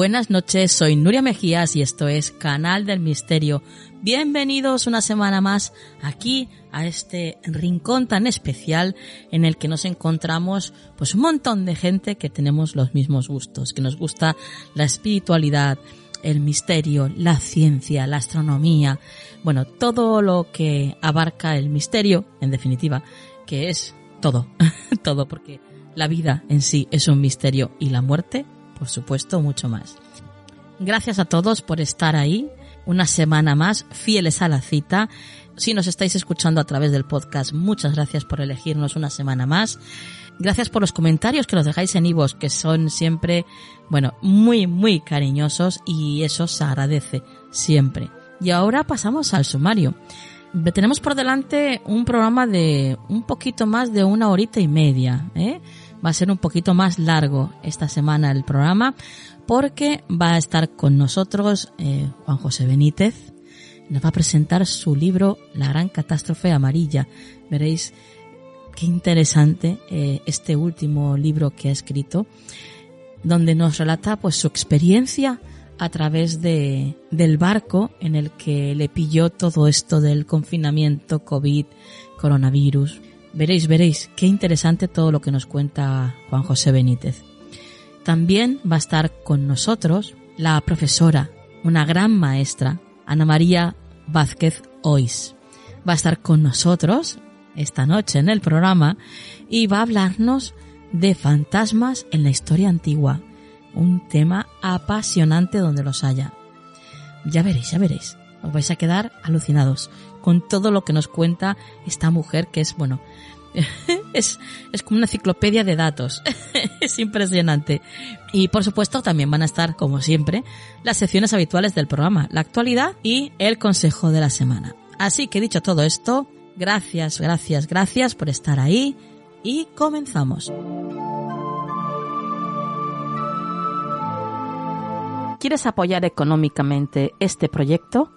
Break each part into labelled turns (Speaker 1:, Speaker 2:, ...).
Speaker 1: Buenas noches, soy Nuria Mejías y esto es Canal del Misterio. Bienvenidos una semana más aquí a este rincón tan especial en el que nos encontramos pues un montón de gente que tenemos los mismos gustos, que nos gusta la espiritualidad, el misterio, la ciencia, la astronomía, bueno, todo lo que abarca el misterio, en definitiva, que es todo, todo porque la vida en sí es un misterio y la muerte por supuesto, mucho más. Gracias a todos por estar ahí, una semana más, fieles a la cita. Si nos estáis escuchando a través del podcast, muchas gracias por elegirnos una semana más. Gracias por los comentarios que nos dejáis en Ivos, que son siempre, bueno, muy, muy cariñosos y eso se agradece siempre. Y ahora pasamos al sumario. Tenemos por delante un programa de un poquito más de una horita y media, ¿eh? Va a ser un poquito más largo esta semana el programa porque va a estar con nosotros eh, Juan José Benítez. Nos va a presentar su libro La gran catástrofe amarilla. Veréis qué interesante eh, este último libro que ha escrito, donde nos relata pues su experiencia a través de, del barco en el que le pilló todo esto del confinamiento, COVID, coronavirus, Veréis, veréis, qué interesante todo lo que nos cuenta Juan José Benítez. También va a estar con nosotros la profesora, una gran maestra, Ana María Vázquez Ois. Va a estar con nosotros esta noche en el programa y va a hablarnos de fantasmas en la historia antigua. Un tema apasionante donde los haya. Ya veréis, ya veréis. Os vais a quedar alucinados con todo lo que nos cuenta esta mujer que es, bueno, es, es como una enciclopedia de datos. es impresionante. Y por supuesto también van a estar, como siempre, las secciones habituales del programa, la actualidad y el consejo de la semana. Así que dicho todo esto, gracias, gracias, gracias por estar ahí y comenzamos. ¿Quieres apoyar económicamente este proyecto?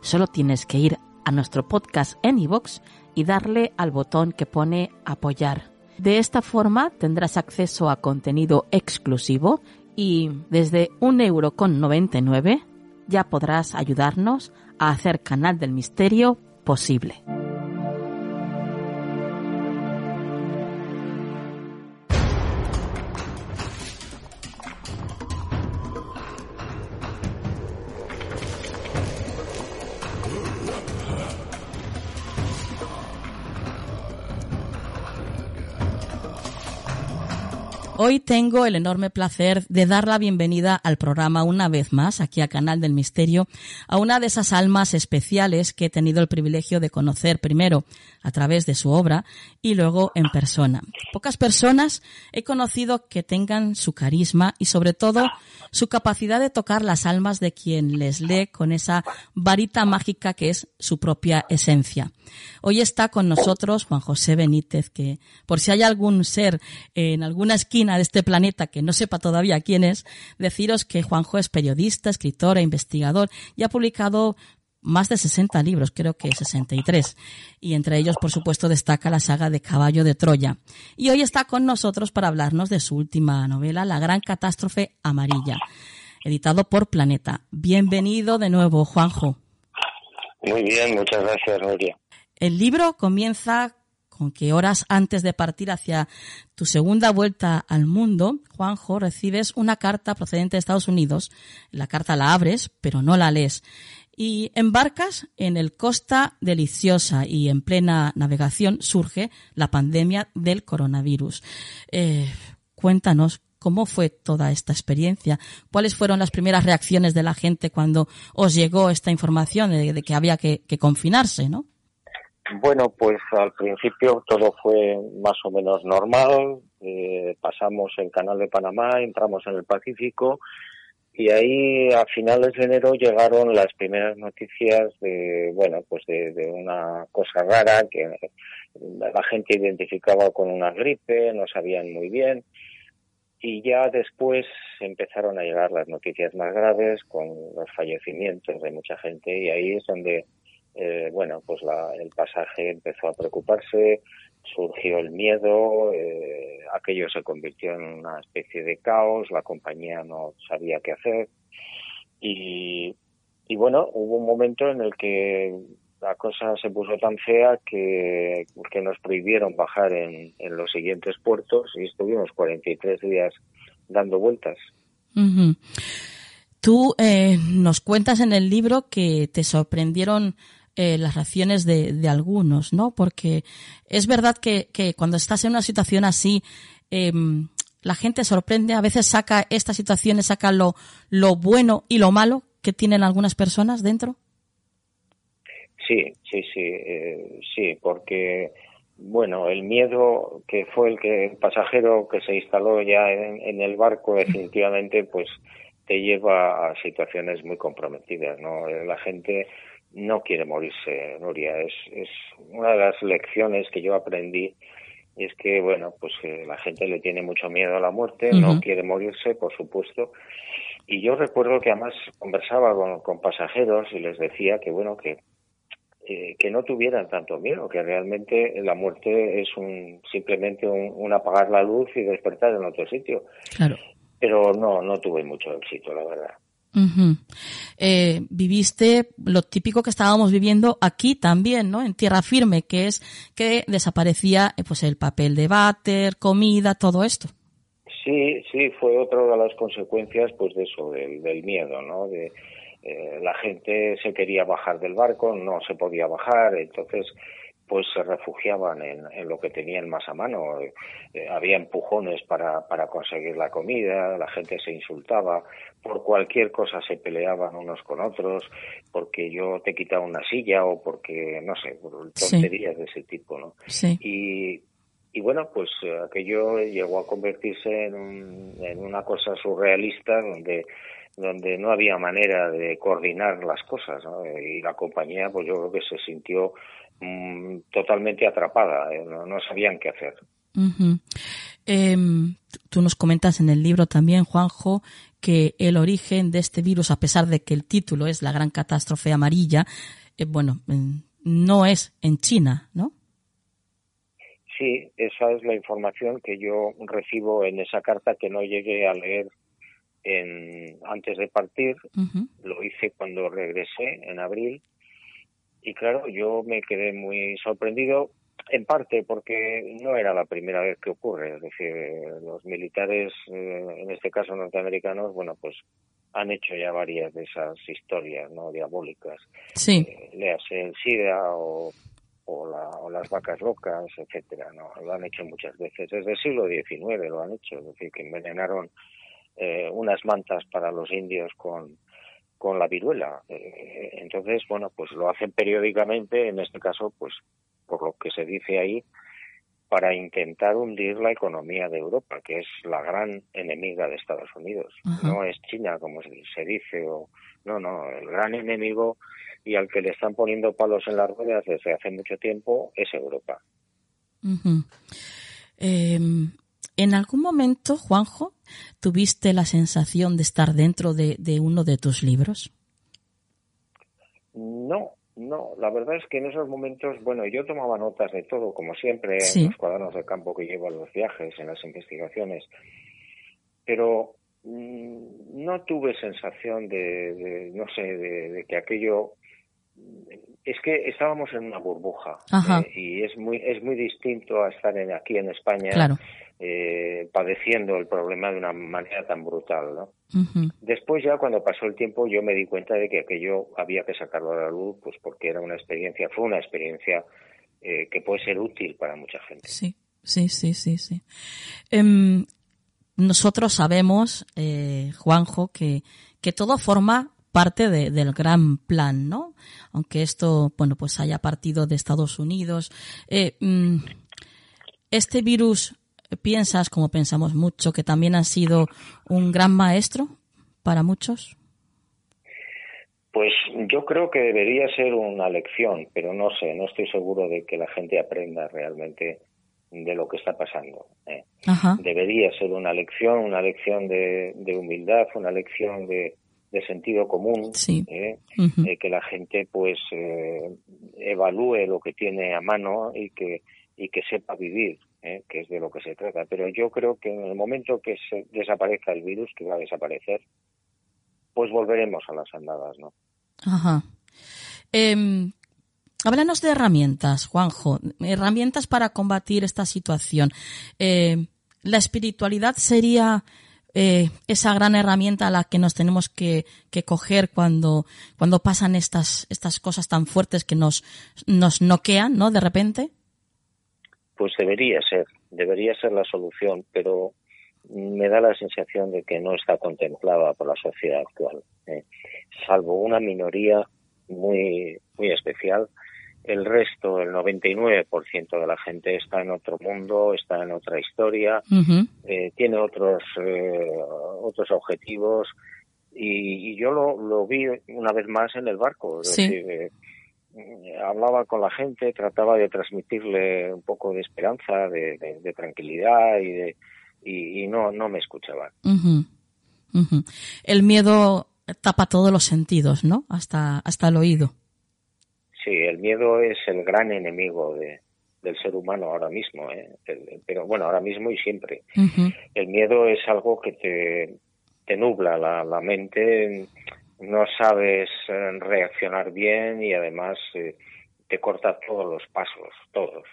Speaker 1: Solo tienes que ir a nuestro podcast en iVoox y darle al botón que pone apoyar. De esta forma tendrás acceso a contenido exclusivo y desde un euro con ya podrás ayudarnos a hacer Canal del Misterio posible. Hoy tengo el enorme placer de dar la bienvenida al programa una vez más, aquí a Canal del Misterio, a una de esas almas especiales que he tenido el privilegio de conocer primero a través de su obra y luego en persona. Pocas personas he conocido que tengan su carisma y sobre todo su capacidad de tocar las almas de quien les lee con esa varita mágica que es su propia esencia. Hoy está con nosotros Juan José Benítez, que por si hay algún ser en alguna esquina de este planeta que no sepa todavía quién es, deciros que Juanjo es periodista, escritor e investigador y ha publicado más de 60 libros, creo que 63. Y entre ellos, por supuesto, destaca la saga de Caballo de Troya. Y hoy está con nosotros para hablarnos de su última novela, La Gran Catástrofe Amarilla, editado por Planeta. Bienvenido de nuevo, Juanjo.
Speaker 2: Muy bien, muchas gracias, Nuria.
Speaker 1: El libro comienza con que horas antes de partir hacia tu segunda vuelta al mundo, Juanjo, recibes una carta procedente de Estados Unidos. La carta la abres, pero no la lees. Y embarcas en el Costa Deliciosa y en plena navegación surge la pandemia del coronavirus. Eh, cuéntanos cómo fue toda esta experiencia, cuáles fueron las primeras reacciones de la gente cuando os llegó esta información de, que había que, que confinarse, ¿no?
Speaker 2: Bueno, pues al principio todo fue más o menos normal. Eh, pasamos el Canal de Panamá, entramos en el Pacífico y ahí a finales de enero llegaron las primeras noticias de, bueno, pues de, de una cosa rara que la gente identificaba con una gripe, no sabían muy bien. Y ya después empezaron a llegar las noticias más graves con los fallecimientos de mucha gente y ahí es donde eh, bueno, pues la, el pasaje empezó a preocuparse, surgió el miedo, eh, aquello se convirtió en una especie de caos, la compañía no sabía qué hacer y, bueno, hubo un momento en el que la cosa se puso tan fea que, que nos prohibieron bajar en, en los siguientes puertos y estuvimos 43 días dando vueltas.
Speaker 1: Tú eh, nos cuentas en el libro que te sorprendieron eh, las reacciones de, de, algunos, ¿no? Porque es verdad que, cuando estás en una situación así, eh, la gente sorprende, a veces saca estas situaciones, saca lo, lo bueno y lo malo que tienen algunas personas dentro.
Speaker 2: Sí, sí, sí, eh, sí, porque bueno, el miedo que fue el que el pasajero que se instaló ya en, en el barco definitivamente, pues te lleva a situaciones muy comprometidas, ¿no? La gente no quiere morirse, Nuria. Es, es una de las lecciones que yo aprendí y es que, bueno, pues que la gente le tiene mucho miedo a la muerte, uh -huh. no quiere morirse, por supuesto. Y yo recuerdo que además conversaba con, con pasajeros y les decía que, bueno, que, eh, que no tuvieran tanto miedo, que realmente la muerte es un simplemente un, un apagar la luz y despertar en otro sitio.
Speaker 1: Claro.
Speaker 2: Pero no, no tuve mucho éxito, la verdad.
Speaker 1: Uh viviste lo típico que estábamos viviendo aquí también, ¿no? En tierra firme, que es que desaparecía eh, pues el papel de váter, comida, todo esto.
Speaker 2: Sí, sí, fue otra de las consecuencias, pues de eso, del, del miedo, ¿no? De eh, la gente se quería bajar del barco, no se podía bajar, entonces pues se refugiaban en, en, lo que tenían más a mano. Eh, había empujones para, para conseguir la comida, la gente se insultaba, por cualquier cosa se peleaban unos con otros, porque yo te quitaba una silla o porque, no sé, por tonterías sí. de ese tipo, ¿no?
Speaker 1: Sí.
Speaker 2: Y, y bueno, pues aquello llegó a convertirse en, un, en una cosa surrealista donde donde no había manera de coordinar las cosas ¿no? y la compañía pues yo creo que se sintió mmm, totalmente atrapada, ¿eh? no, no, sabían qué hacer.
Speaker 1: Uh -huh. eh, tú nos comentas en el libro también, Juanjo, que el origen de este virus, a pesar de que el título es la gran catástrofe amarilla, eh, bueno, no es en China, ¿no?
Speaker 2: Sí, esa es la información que yo recibo en esa carta que no llegué a leer en, antes de partir, lo hice cuando regresé en abril y claro, yo me quedé muy sorprendido en parte porque no era la primera vez que ocurre, es decir, los militares, eh, en este caso norteamericanos, bueno, pues han hecho ya varias de esas historias, ¿no? Diabólicas.
Speaker 1: Sí.
Speaker 2: Eh, léase el SIDA o, o, las vacas locas, etcétera, ¿no? Lo han hecho muchas veces. Desde el siglo XIX lo han hecho, es decir, que envenenaron eh, unas mantas para los indios con, con la viruela. Eh, entonces, bueno, pues lo hacen periódicamente, en este caso, pues por lo que se dice ahí, para intentar hundir la economía de Europa, que es la gran enemiga de Estados Unidos. No es China, como se dice, o no, no, el gran enemigo y al que le están poniendo palos en las ruedas desde hace mucho tiempo es Europa.
Speaker 1: Em, ¿En algún momento, Juanjo, tuviste la sensación de estar dentro de, uno de tus libros?
Speaker 2: No, no, la verdad es que en esos momentos, bueno, yo tomaba notas de todo, como siempre, en los cuadernos de campo que llevo a los viajes, en las investigaciones, pero mm, no tuve sensación de, no sé, de, que aquello es que estábamos en una burbuja eh, y es muy es muy distinto a estar en, aquí en España eh, padeciendo el problema de una manera tan brutal ¿no? después ya cuando pasó el tiempo yo me di cuenta de que aquello había que sacarlo a la luz pues porque era una experiencia fue una experiencia eh, que puede ser útil para mucha gente
Speaker 1: sí sí sí sí sí em, nosotros sabemos Juanjo que que todo forma parte del gran plan, ¿no? Aunque esto, bueno, pues haya partido de Estados Unidos. Eh, mm, este virus, ¿piensas, como pensamos mucho, que también ha sido un gran maestro para muchos?
Speaker 2: Pues yo creo que debería ser una lección, pero no sé, no estoy seguro de que la gente aprenda realmente de lo que está pasando. ¿eh? Debería ser una lección, una lección de humildad, una lección de, de sentido común, ¿eh? Eh, que la gente pues eh, evalúe lo que tiene a mano y que y que sepa vivir, que es de lo que se trata. Pero yo creo que en el momento que se desaparezca el virus, que va a desaparecer, pues volveremos a las andadas, ¿no?
Speaker 1: Ajá. Em, háblanos de herramientas, Juanjo, herramientas para combatir esta situación. la espiritualidad sería eh, esa gran herramienta a la que nos tenemos que, coger cuando, cuando pasan estas, estas cosas tan fuertes que nos, nos noquean, ¿no? De repente.
Speaker 2: Pues debería ser, debería ser la solución, pero me da la sensación de que no está contemplada por la sociedad actual, ¿eh? salvo una minoría muy, muy especial el resto, el 99% de la gente está en otro mundo, está en otra historia, eh, tiene otros, eh, otros objetivos y, yo lo, lo, vi una vez más en el barco. Eh, hablaba con la gente, trataba de transmitirle un poco de esperanza, de, tranquilidad y, de, y, no, no me escuchaban.
Speaker 1: El miedo tapa todos los sentidos, ¿no? Hasta, hasta el oído.
Speaker 2: Sí, el miedo es el gran enemigo de, del ser humano ahora mismo, ¿eh? pero bueno, ahora mismo y siempre. El miedo es algo que te, te nubla la, la, mente, no sabes eh, reaccionar bien y además eh, te corta todos los pasos, todos.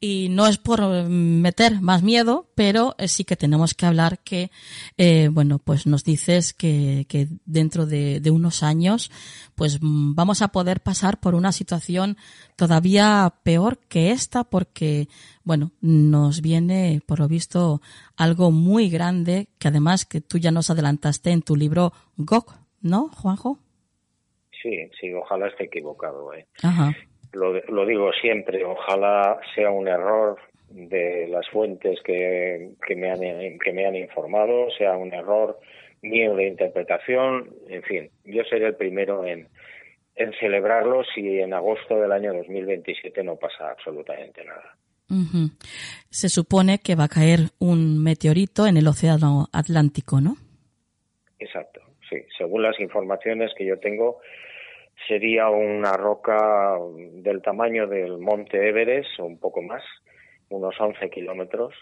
Speaker 1: Y no es por meter más miedo, pero eh, sí que tenemos que hablar que, eh, bueno, pues nos dices que, que dentro de, unos años, pues mm, vamos a poder pasar por una situación todavía peor que esta, porque, bueno, nos viene, por lo visto, algo muy grande, que además que tú ya nos adelantaste en tu libro GOG, ¿no, Juanjo?
Speaker 2: Sí, sí, ojalá esté equivocado. ¿eh? Ajá lo, lo digo siempre, ojalá sea un error de las fuentes que, que, me han, que me han informado, sea un error mío de interpretación, en fin, yo seré el primero en, en celebrarlo si en agosto del año 2027 no pasa absolutamente nada.
Speaker 1: Se supone que va a caer un meteorito en el Océano Atlántico, ¿no?
Speaker 2: Exacto, sí. Según las informaciones que yo tengo, sería una roca del tamaño del monte Everest o un poco más, unos 11 kilómetros,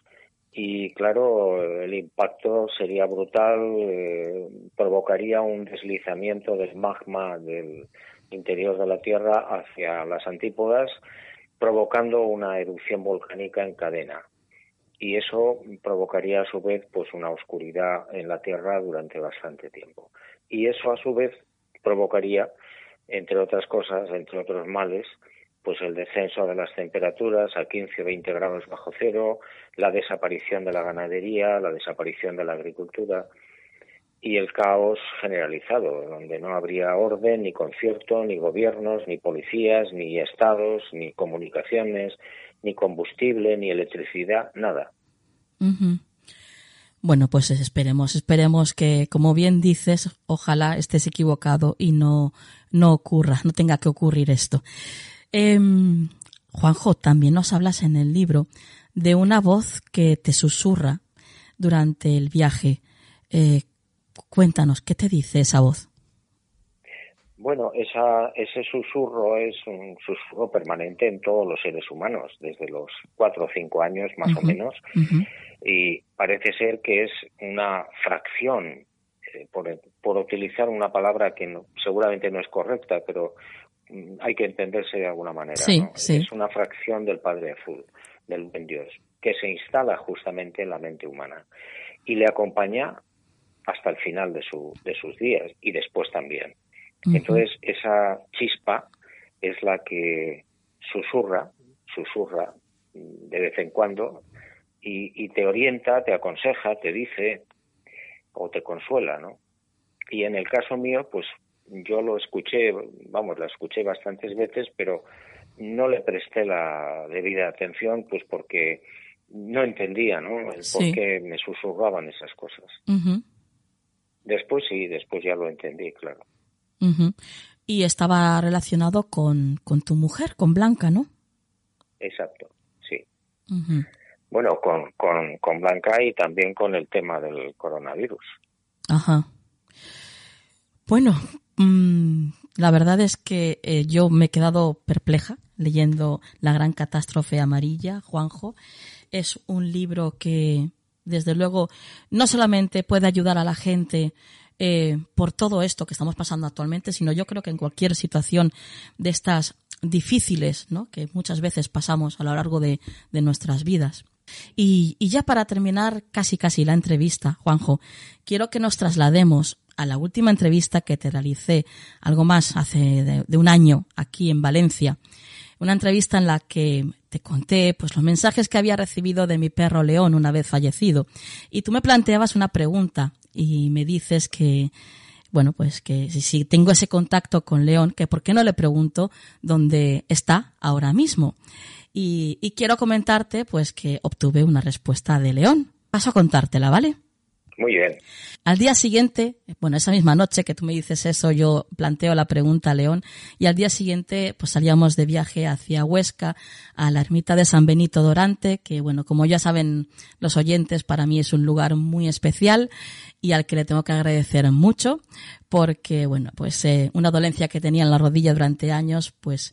Speaker 2: y claro, el impacto sería brutal, eh, provocaría un deslizamiento del magma del interior de la Tierra hacia las antípodas, provocando una erupción volcánica en cadena. Y eso provocaría a su vez pues una oscuridad en la Tierra durante bastante tiempo. Y eso a su vez provocaría, entre otras cosas, entre otros males, pues el descenso de las temperaturas a 15 o 20 grados bajo cero, la desaparición de la ganadería, la desaparición de la agricultura y el caos generalizado, donde no habría orden, ni concierto, ni gobiernos, ni policías, ni estados, ni comunicaciones, ni combustible, ni electricidad, nada.
Speaker 1: Bueno, pues esperemos, esperemos que, como bien dices, ojalá estés equivocado y no, no ocurra, no tenga que ocurrir esto. Eh, Juanjo, también nos hablas en el libro de una voz que te susurra durante el viaje. Eh, cuéntanos, ¿qué te dice esa voz?
Speaker 2: Bueno, esa, ese susurro es un susurro permanente en todos los seres humanos, desde los cuatro o cinco años más o menos, y parece ser que es una fracción, eh, por, por, utilizar una palabra que seguramente no es correcta, pero Mm, hay que entenderse de alguna manera. Es una fracción del Padre Azul, del buen Dios, que se instala justamente en la mente humana y le acompaña hasta el final de, su, de sus días y después también. Entonces, esa chispa es la que susurra, susurra mm, de vez en cuando y, y te orienta, te aconseja, te dice o te consuela, ¿no? Y en el caso mío, pues yo lo escuché, vamos, la escuché bastantes veces, pero no le presté la debida atención, pues porque no entendía, ¿no? por qué me susurraban esas cosas. Después sí, después ya lo entendí, claro.
Speaker 1: Y estaba relacionado con, con tu mujer, con Blanca, ¿no?
Speaker 2: Exacto, sí. Bueno, con, con, con Blanca y también con el tema del coronavirus.
Speaker 1: Ajá. Bueno, Mm, la verdad es que eh, yo me he quedado perpleja leyendo La gran catástrofe amarilla, Juanjo. Es un libro que, desde luego, no solamente puede ayudar a la gente eh, por todo esto que estamos pasando actualmente, sino yo creo que en cualquier situación de estas difíciles, ¿no? que muchas veces pasamos a lo largo de, de nuestras vidas. Y, y, ya para terminar casi casi la entrevista, Juanjo, quiero que nos traslademos a la última entrevista que te realicé, algo más hace de, un año aquí en Valencia. Una entrevista en la que te conté pues los mensajes que había recibido de mi perro León una vez fallecido. Y tú me planteabas una pregunta y me dices que, bueno, pues que si, tengo ese contacto con León, que por qué no le pregunto dónde está ahora mismo. Y, y quiero comentarte pues que obtuve una respuesta de León. Paso a contártela, ¿vale?
Speaker 2: Muy bien.
Speaker 1: Al día siguiente, bueno, esa misma noche que tú me dices eso, yo planteo la pregunta a León y al día siguiente pues salíamos de viaje hacia Huesca a la ermita de San Benito Dorante, que bueno, como ya saben los oyentes, para mí es un lugar muy especial y al que le tengo que agradecer mucho porque bueno, pues eh, una dolencia que tenía en la rodilla durante años, pues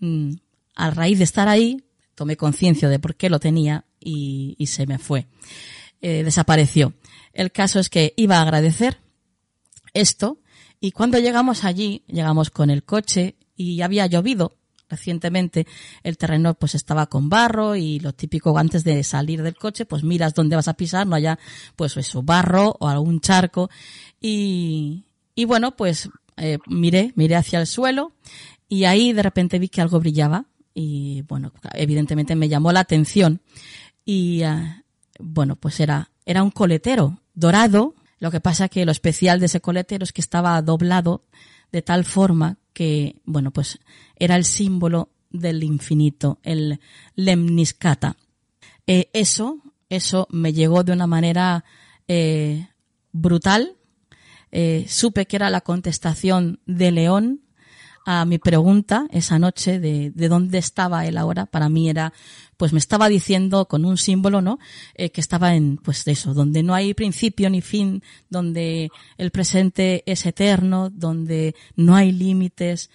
Speaker 1: mm, a raíz de estar ahí tomé conciencia de por qué lo tenía y, y se me fue. Eh, desapareció. El caso es que iba a agradecer esto y cuando llegamos allí, llegamos con el coche y había llovido recientemente, el terreno pues estaba con barro y lo típico antes de salir del coche, pues miras dónde vas a pisar, no haya pues eso, barro o algún charco. Y, y bueno, pues eh, miré, miré hacia el suelo y ahí de repente vi que algo brillaba y bueno, evidentemente me llamó la atención. Y ah, bueno, pues era, era un coletero dorado. Lo que pasa que lo especial de ese coletero es que estaba doblado de tal forma que, bueno, pues era el símbolo del infinito, el lemniscata. Eh, eso, eso me llegó de una manera eh, brutal. Eh, supe que era la contestación de León a mi pregunta esa noche de, de dónde estaba él ahora. Para mí era pues me estaba diciendo con un símbolo, ¿no? Eh, que estaba en, pues eso, donde no hay principio ni fin, donde el presente es eterno, donde no hay límites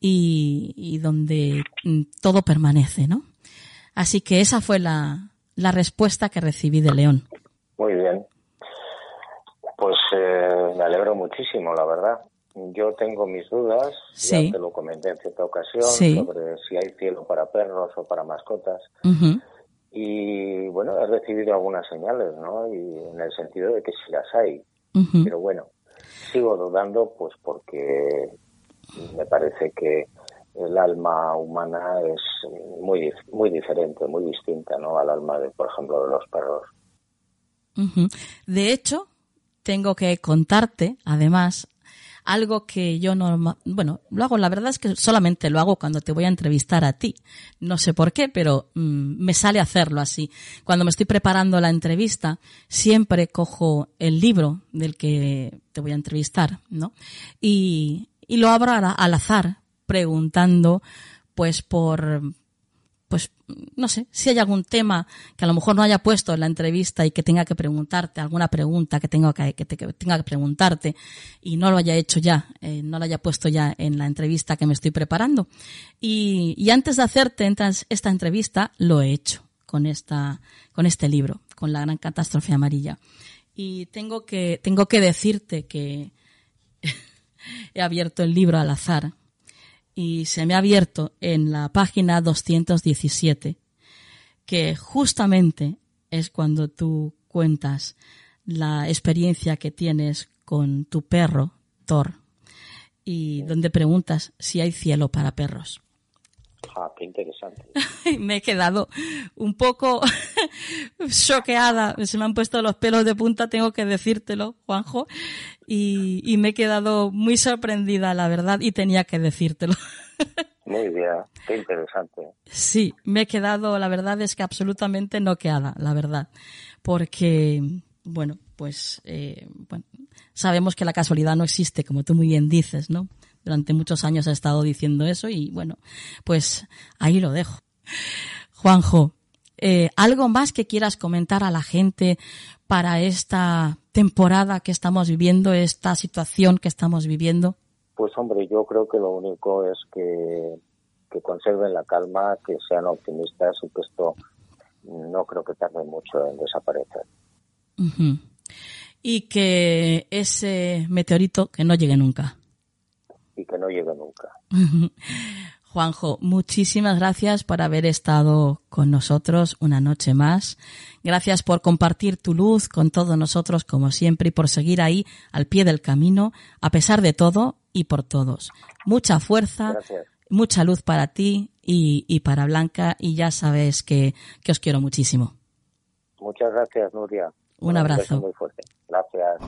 Speaker 1: y, y donde mm, todo permanece, ¿no? Así que esa fue la, la respuesta que recibí de León.
Speaker 2: Muy bien. Pues eh, me alegro muchísimo, la verdad. Yo tengo mis dudas, ya te lo comenté en cierta ocasión, sobre si hay cielo para perros o para mascotas. Y bueno, he recibido algunas señales, ¿no? Y en el sentido de que sí las hay. Pero bueno, sigo dudando, pues porque me parece que el alma humana es muy muy diferente, muy distinta, ¿no? Al alma de, por ejemplo, de los perros.
Speaker 1: De hecho, tengo que contarte, además, algo que yo no, bueno, lo hago, la verdad es que solamente lo hago cuando te voy a entrevistar a ti. No sé por qué, pero mm, me sale hacerlo así. Cuando me estoy preparando la entrevista, siempre cojo el libro del que te voy a entrevistar, ¿no? Y, y lo abro al azar, preguntando, pues por, pues no sé, si hay algún tema que a lo mejor no haya puesto en la entrevista y que tenga que preguntarte, alguna pregunta que tenga que, preguntarte y no lo haya hecho ya, eh, no lo haya puesto ya en la entrevista que me estoy preparando. Y, y antes de hacerte esta entrevista, lo he hecho con esta, con este libro, con la gran catástrofe amarilla. Y tengo que, tengo que decirte que he abierto el libro al azar y se me ha abierto en la página 217, que justamente es cuando tú cuentas la experiencia que tienes con tu perro, Thor, y donde preguntas si hay cielo para perros.
Speaker 2: Ah, qué interesante.
Speaker 1: me he quedado un poco choqueada. Se me han puesto los pelos de punta, tengo que decírtelo, Juanjo. Y, y me he quedado muy sorprendida, la verdad, y tenía que decírtelo.
Speaker 2: Muy bien, qué interesante.
Speaker 1: Sí, me he quedado, la verdad es que absolutamente noqueada, la verdad. Porque, bueno, pues, eh, bueno, sabemos que la casualidad no existe, como tú muy bien dices, ¿no? Durante muchos años he estado diciendo eso y bueno, pues ahí lo dejo. Juanjo, eh, ¿algo más que quieras comentar a la gente para esta temporada que estamos viviendo, esta situación que estamos viviendo?
Speaker 2: Pues hombre, yo creo que lo único es que, que conserven la calma, que sean optimistas y que esto no creo que tarde mucho en desaparecer.
Speaker 1: Y que ese meteorito que no llegue nunca
Speaker 2: y que no llegue nunca.
Speaker 1: Juanjo, muchísimas gracias por haber estado con nosotros una noche más. Gracias por compartir tu luz con todos nosotros como siempre y por seguir ahí al pie del camino, a pesar de todo y por todos. Mucha fuerza, mucha luz para ti y, para Blanca y ya sabes que, que os quiero muchísimo.
Speaker 2: Muchas gracias, Nuria.
Speaker 1: Un, abrazo.
Speaker 2: Muy fuerte. Gracias.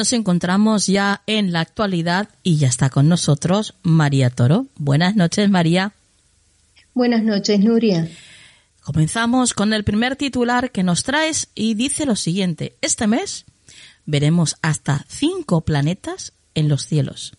Speaker 1: Nos encontramos ya en la actualidad y ya está con nosotros María Toro. Buenas noches, María.
Speaker 3: Buenas noches, Nuria.
Speaker 1: Comenzamos con el primer titular que nos traes y dice lo siguiente. Este mes veremos hasta cinco planetas en los cielos.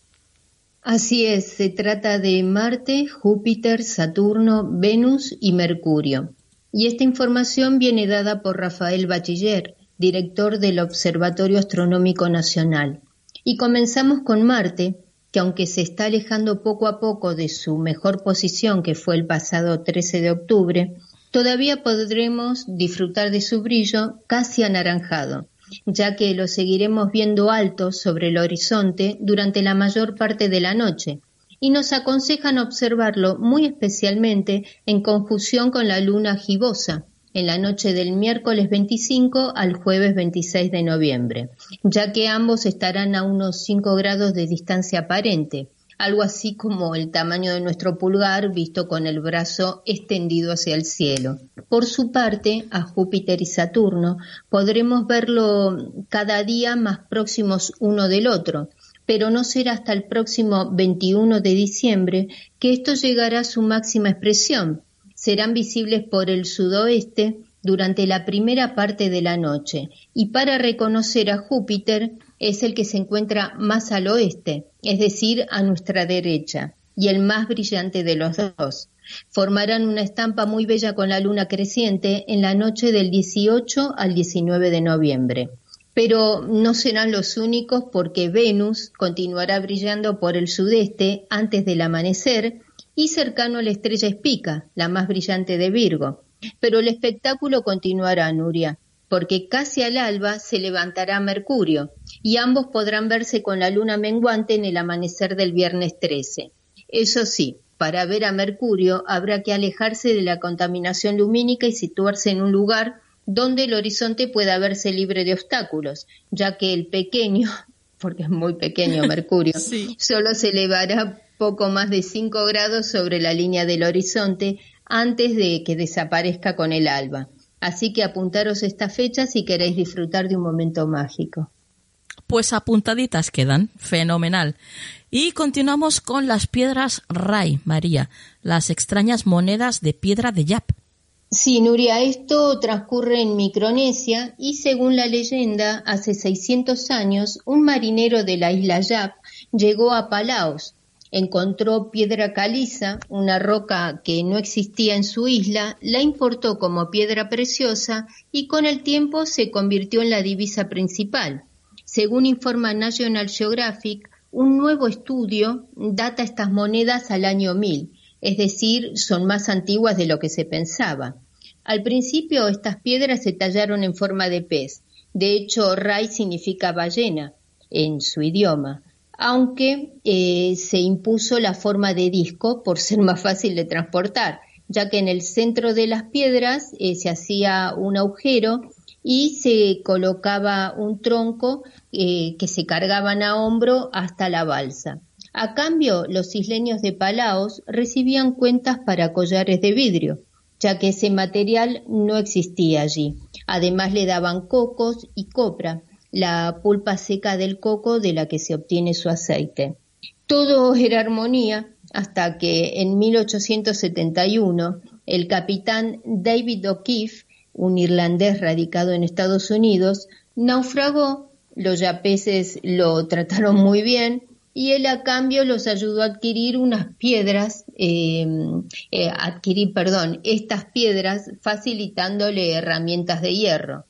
Speaker 3: Así es, se trata de Marte, Júpiter, Saturno, Venus y Mercurio. Y esta información viene dada por Rafael Bachiller, director del Observatorio Astronómico Nacional. Y comenzamos con Marte, que aunque se está alejando poco a poco de su mejor posición que fue el pasado 13 de octubre, todavía podremos disfrutar de su brillo casi anaranjado, ya que lo seguiremos viendo alto sobre el horizonte durante la mayor parte de la noche, y nos aconsejan observarlo muy especialmente en conjunción con la luna gibosa, en la noche del miércoles 25 al jueves 26 de noviembre, ya que ambos estarán a unos 5 grados de distancia aparente, algo así como el tamaño de nuestro pulgar visto con el brazo extendido hacia el cielo. Por su parte, a Júpiter y Saturno podremos verlo cada día más próximos uno del otro, pero no será hasta el próximo 21 de diciembre que esto llegará a su máxima expresión, serán visibles por el sudoeste durante la primera parte de la noche y para reconocer a Júpiter es el que se encuentra más al oeste, es decir, a nuestra derecha, y el más brillante de los dos. Formarán una estampa muy bella con la luna creciente en la noche del 18 al 19 de noviembre. Pero no serán los únicos porque Venus continuará brillando por el sudeste antes del amanecer y cercano a la estrella Espica, la más brillante de Virgo. Pero el espectáculo continuará, Nuria, porque casi al alba se levantará Mercurio y ambos podrán verse con la luna menguante en el amanecer del viernes 13. Eso sí, para ver a Mercurio habrá que alejarse de la contaminación lumínica y situarse en un lugar donde el horizonte pueda verse libre de obstáculos, ya que el pequeño, porque es muy pequeño Mercurio, solo se elevará poco más de 5 grados sobre la línea del horizonte antes de que desaparezca con el alba. Así que apuntaros esta fecha si queréis disfrutar de un momento mágico.
Speaker 1: Pues apuntaditas quedan, fenomenal. Y continuamos con las piedras Rai, María, las extrañas monedas de piedra de Yap.
Speaker 3: Sí, Nuria, esto transcurre en Micronesia y según la leyenda, hace 600 años, un marinero de la isla Yap llegó a Palaos, encontró piedra caliza, una roca que no existía en su isla, la importó como piedra preciosa y con el tiempo se convirtió en la divisa principal. Según informa National Geographic, un nuevo estudio data estas monedas al año 1000, es decir, son más antiguas de lo que se pensaba. Al principio estas piedras se tallaron en forma de pez. De hecho, Rai significa ballena en su idioma aunque eh, se impuso la forma de disco por ser más fácil de transportar, ya que en el centro de las piedras eh, se hacía un agujero y se colocaba un tronco eh, que se cargaban a hombro hasta la balsa. A cambio, los isleños de Palaos recibían cuentas para collares de vidrio, ya que ese material no existía allí. Además le daban cocos y copra, la pulpa seca del coco de la que se obtiene su aceite. Todo era armonía hasta que en 1871 el capitán David O'Keefe, un irlandés radicado en Estados Unidos, naufragó, los yapeses lo trataron muy bien y él a cambio los ayudó a adquirir unas piedras, eh, eh, adquirir, perdón, estas piedras facilitándole herramientas de hierro.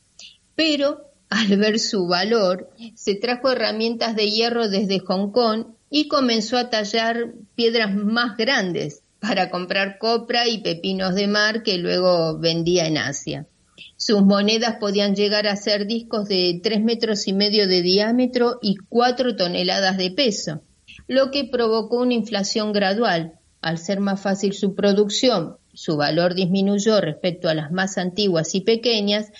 Speaker 3: Pero al ver su valor, se trajo herramientas de hierro desde Hong Kong y comenzó a tallar piedras más grandes para comprar copra y pepinos de mar que luego vendía en Asia. Sus monedas podían llegar a ser discos de tres metros y medio de diámetro y cuatro toneladas de peso, lo que provocó una inflación gradual. Al ser más fácil su producción, su valor disminuyó respecto a las más antiguas y pequeñas,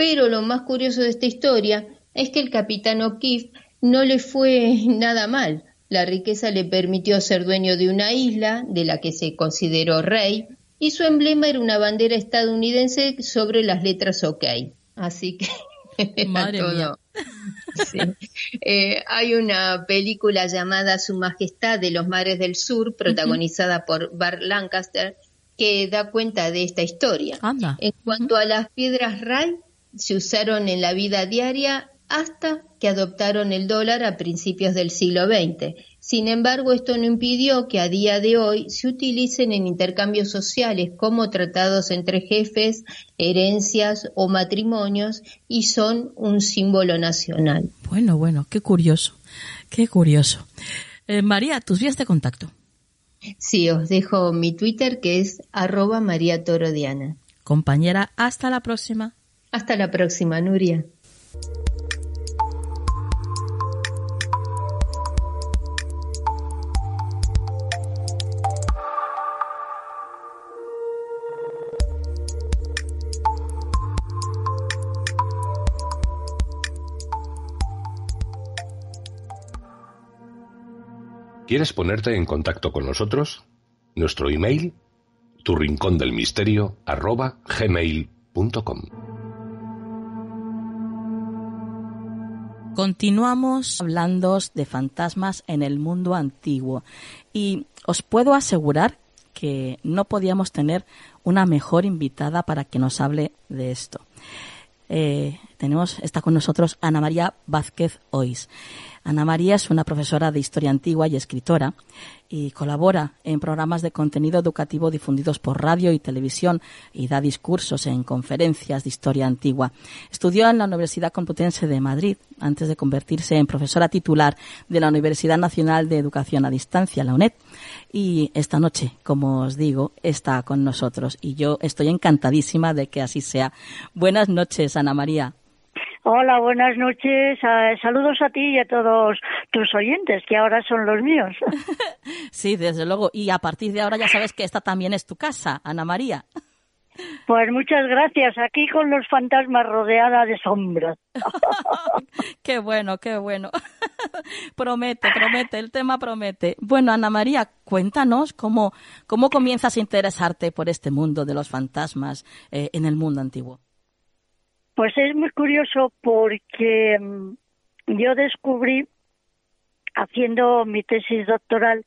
Speaker 3: pero lo más curioso de esta historia es que el capitán O'Keefe no le fue nada mal. La riqueza le permitió ser dueño de una isla de la que se consideró rey y su emblema era una bandera estadounidense sobre las letras OK. Así que
Speaker 1: Madre Mía.
Speaker 3: Eh, hay una película llamada Su Majestad de los Mares del Sur, protagonizada por Bart Lancaster, que da cuenta de esta historia. En cuanto a las piedras Ray, se usaron en la vida diaria hasta que adoptaron el dólar a principios del siglo XX. Sin embargo, esto no impidió que a día de hoy se utilicen en intercambios sociales como tratados entre jefes, herencias o matrimonios y son un símbolo nacional.
Speaker 1: Bueno, bueno, qué curioso, qué curioso. Eh, María, tus vías de contacto.
Speaker 3: Sí, os dejo mi Twitter que es arroba María.
Speaker 1: Compañera, hasta la próxima.
Speaker 3: Hasta la próxima, Nuria.
Speaker 4: ¿Quieres ponerte en contacto con nosotros? Nuestro email, tu rincón del misterio, arroba gmail.com.
Speaker 1: Continuamos hablando de fantasmas en el mundo antiguo y os puedo asegurar que no podíamos tener una mejor invitada para que nos hable de esto. Eh, tenemos, está con nosotros Ana María Vázquez Ois. Ana María es una profesora de historia antigua y escritora y colabora en programas de contenido educativo difundidos por radio y televisión y da discursos en conferencias de historia antigua. Estudió en la Universidad Complutense de Madrid antes de convertirse en profesora titular de la Universidad Nacional de Educación a Distancia, la UNED. Y esta noche, como os digo, está con nosotros y yo estoy encantadísima de que así sea. Buenas noches, Ana María.
Speaker 5: Hola, buenas noches. Ah, saludos a ti y a todos tus oyentes, que ahora son los míos.
Speaker 1: sí, desde luego. Y a partir de ahora ya sabes que esta también es tu casa, Ana María.
Speaker 5: Pues muchas gracias. Aquí con los fantasmas rodeada de sombras.
Speaker 1: qué bueno, qué bueno. promete, promete, el tema promete. Bueno, Ana María, cuéntanos cómo, cómo comienzas a interesarte por este mundo de los fantasmas eh, en el mundo antiguo.
Speaker 5: Pues es muy curioso porque mm, yo descubrí, haciendo mi tesis doctoral,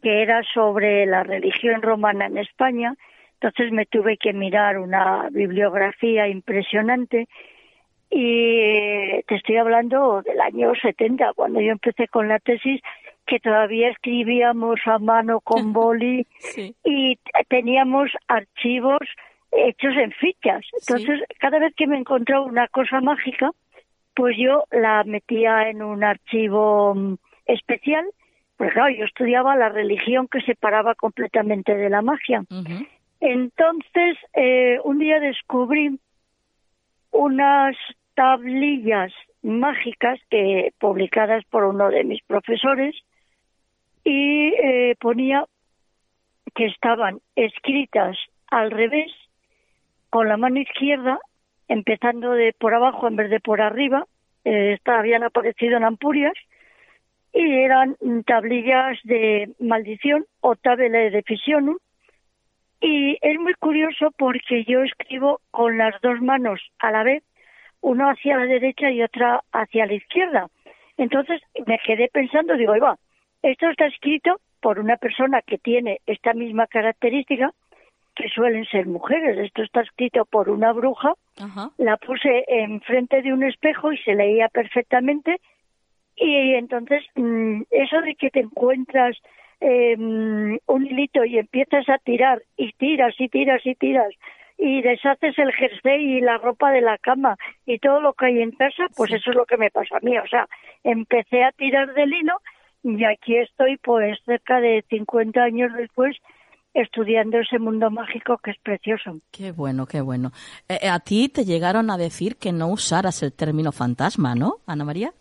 Speaker 5: que era sobre la religión romana en España, entonces me tuve que mirar una bibliografía impresionante y te estoy hablando del año 70, cuando yo empecé con la tesis, que todavía escribíamos a mano con boli y teníamos archivos hechos en fichas. Entonces, cada vez que me encontraba una cosa mágica, pues yo la metía en un archivo mm, especial, pues claro, yo estudiaba la religión que separaba completamente de la magia. Entonces, eh, un día descubrí unas tablillas mágicas que publicadas por uno de mis profesores y eh, ponía que estaban escritas al revés con la mano izquierda, empezando de por abajo en vez de por arriba, eh, habían aparecido en ampurias y eran tablillas de maldición o tabele de fisionum. Y es muy curioso porque yo escribo con las dos manos a la vez, una hacia la derecha y otra hacia la izquierda. Entonces me quedé pensando, digo, va, esto está escrito por una persona que tiene esta misma característica que suelen ser mujeres. Esto está escrito por una bruja. La puse enfrente de un espejo y se leía perfectamente. Y entonces, mm, eso de que te encuentras em, un hilito y empiezas a tirar y tiras y tiras y tiras y deshaces el jersey y la ropa de la cama y todo lo que hay en casa, pues eso es lo que me pasa a mí. O sea, empecé a tirar del hilo y aquí estoy, pues cerca de 50 años después, estudiando ese mundo mágico que es precioso.
Speaker 1: Qué bueno, qué bueno. Eh, eh, a ti te llegaron a decir que no usaras el término fantasma, ¿no, Ana María?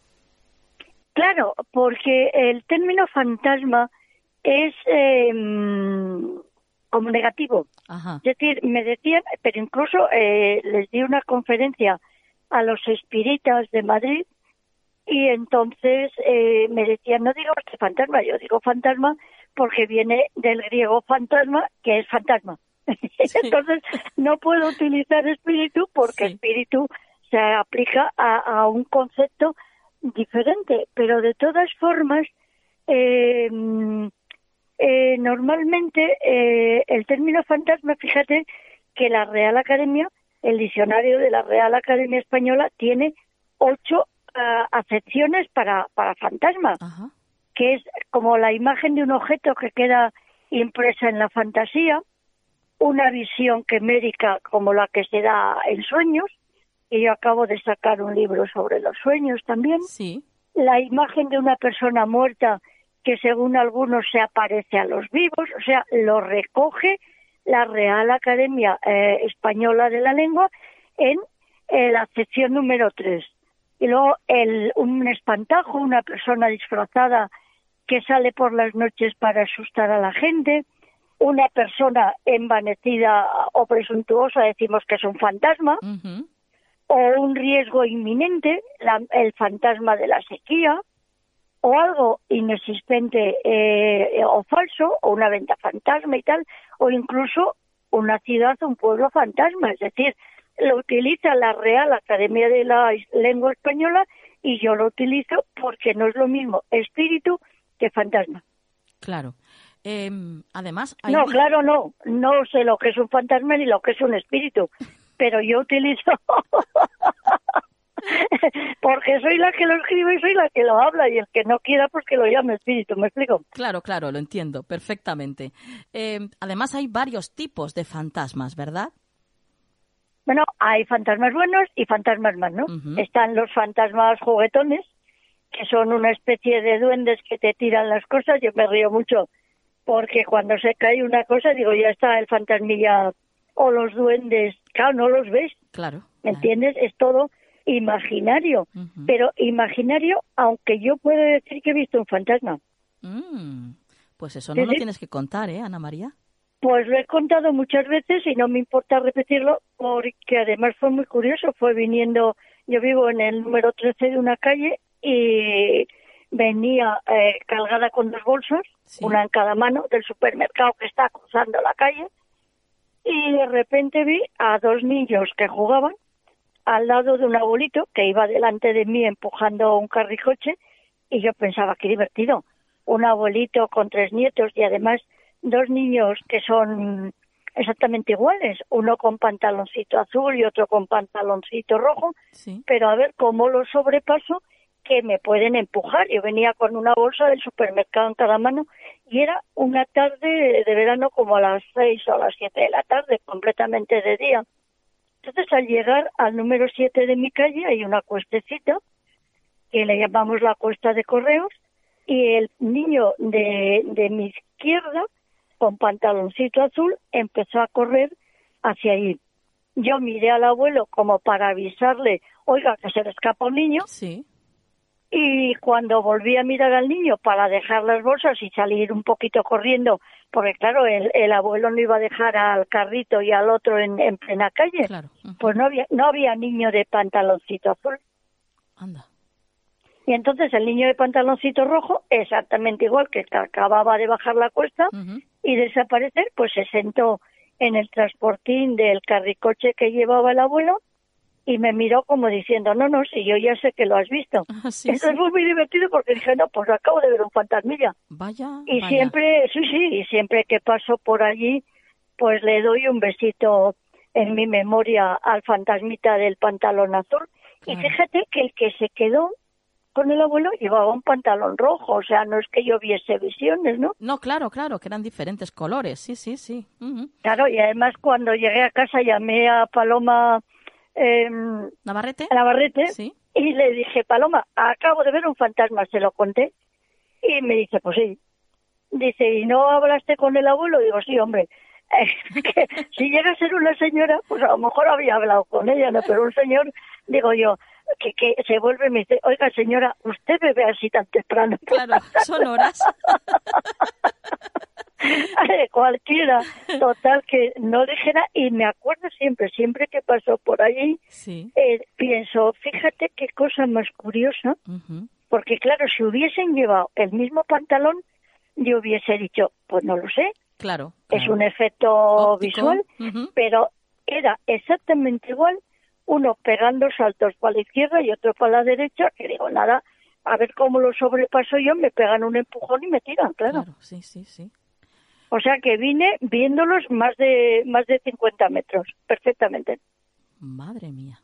Speaker 5: Claro, porque el término fantasma es em, como negativo. Es decir, me decían, pero incluso eh, les di una conferencia a los espíritas de Madrid y entonces me decían, no digo este fantasma, yo digo fantasma porque viene del griego fantasma, que es fantasma. Entonces, no puedo utilizar espíritu porque espíritu se aplica a, un concepto diferente, pero de todas formas, eh, eh, normalmente eh, el término fantasma, fíjate que la Real Academia, el diccionario de la Real Academia Española, tiene ocho ah, acepciones para, para fantasma que es como la imagen de un objeto que queda impresa en la fantasía, una visión quemérica como la que se da en sueños, y yo acabo de sacar un libro sobre los sueños también,
Speaker 1: sí.
Speaker 5: la imagen de una persona muerta que según algunos se aparece a los vivos, o sea, lo recoge la Real Academia eh, Española de la Lengua en eh, la sección número 3. Y luego el, un espantajo, una persona disfrazada que sale por las noches para asustar a la gente, una persona envanecida o presuntuosa, decimos que es un fantasma, o un riesgo inminente, el fantasma de la sequía, o algo inexistente eh, o falso, o una venta fantasma y tal, o incluso una ciudad, un pueblo fantasma, es decir, lo utiliza la Real Academia de la Lengua Española y yo lo utilizo porque no es lo mismo espíritu que fantasma.
Speaker 1: Claro. Em, además,
Speaker 5: no, claro, no. No sé lo que es un fantasma ni lo que es un espíritu, pero yo utilizo porque soy la que lo escribe y soy la que lo habla y el que no quiera pues que lo llame espíritu, ¿me explico?
Speaker 1: Claro, claro, lo entiendo perfectamente. Em, además hay varios tipos de fantasmas, ¿verdad?
Speaker 5: Bueno, hay fantasmas buenos y fantasmas malos. Están los fantasmas juguetones, que son una especie de duendes que te tiran las cosas. Yo me río mucho porque cuando se cae una cosa digo, ya está el fantasmilla o los duendes, claro, no los ves.
Speaker 1: Claro.
Speaker 5: ¿Me entiendes? Es todo imaginario, pero imaginario, aunque yo puedo decir que he visto un fantasma.
Speaker 1: Mm, pues eso no lo tienes que contar, ¿eh, Ana María?
Speaker 5: Pues lo he contado muchas veces y no me importa repetirlo porque además fue muy curioso. Fue viniendo, yo vivo en el número 13 de una calle y venía eh, cargada con dos bolsas, una en cada mano, del supermercado que está cruzando la calle y de repente vi a dos niños que jugaban al lado de un abuelito que iba delante de mí empujando un carricoche y yo pensaba qué divertido, un abuelito con tres nietos y además dos niños que son exactamente iguales, uno con pantaloncito azul y otro con pantaloncito rojo, pero a ver cómo lo sobrepaso que me pueden empujar. Yo venía con una bolsa del supermercado en cada mano y era una tarde de verano como a las seis o a las siete de la tarde, completamente de día. Entonces, al llegar al número siete de mi calle hay una cuestecita que le llamamos la cuesta de correos y el niño de, de mi izquierda con pantaloncito azul empezó a correr hacia ahí. Yo miré al abuelo como para avisarle, oiga, que se le escapa un niño.
Speaker 1: Sí.
Speaker 5: Y cuando volví a mirar al niño para dejar las bolsas y salir un poquito corriendo, porque claro, el, el abuelo no iba a dejar al carrito y al otro en, en plena calle, pues no había, no había niño de pantaloncito azul.
Speaker 1: Anda.
Speaker 5: Y entonces el niño de pantaloncito rojo, exactamente igual que acababa de bajar la cuesta y desaparecer, pues se sentó en el transportín del carricoche que llevaba el abuelo y me miró como diciendo, no, no, si yo ya sé que lo has visto.
Speaker 1: Ah,
Speaker 5: Entonces fue muy divertido porque dije, no, pues acabo de ver un fantasmilla.
Speaker 1: Vaya.
Speaker 5: Y siempre, sí, sí, y siempre que paso por allí, pues le doy un besito en mi memoria al fantasmita del pantalón azul. Y fíjate que el que se quedó con el abuelo llevaba un pantalón rojo, o sea, no es que yo viese visiones, ¿no?
Speaker 1: No, claro, claro, que eran diferentes colores, sí, sí, sí.
Speaker 5: Claro, y además cuando llegué a casa llamé a Paloma eh,
Speaker 1: Navarrete,
Speaker 5: Navarrete y le dije, Paloma, acabo de ver un fantasma, se lo conté, y me dice, pues sí. Dice, ¿y no hablaste con el abuelo? Digo, sí, hombre. si llega a ser una señora, pues a lo mejor había hablado con ella, ¿no? Pero un señor, digo yo, que, que se vuelve y me dice, oiga señora, ¿usted bebe así tan temprano?
Speaker 1: Claro, son horas.
Speaker 5: Cualquiera, total, que no dijera, y me acuerdo siempre, siempre que pasó por allí, eh, pienso, fíjate qué cosa más curiosa, porque claro, si hubiesen llevado el mismo pantalón, yo hubiese dicho, pues no lo sé.
Speaker 1: Claro.
Speaker 5: Es un efecto visual, pero era exactamente igual uno pegando saltos para la izquierda y otro para la derecha, que digo, nada, a ver cómo lo sobrepaso yo, me pegan un empujón y me tiran, claro.
Speaker 1: sí, sí, sí.
Speaker 5: O sea que vine viéndolos más de más de 50 metros, perfectamente.
Speaker 1: Madre mía.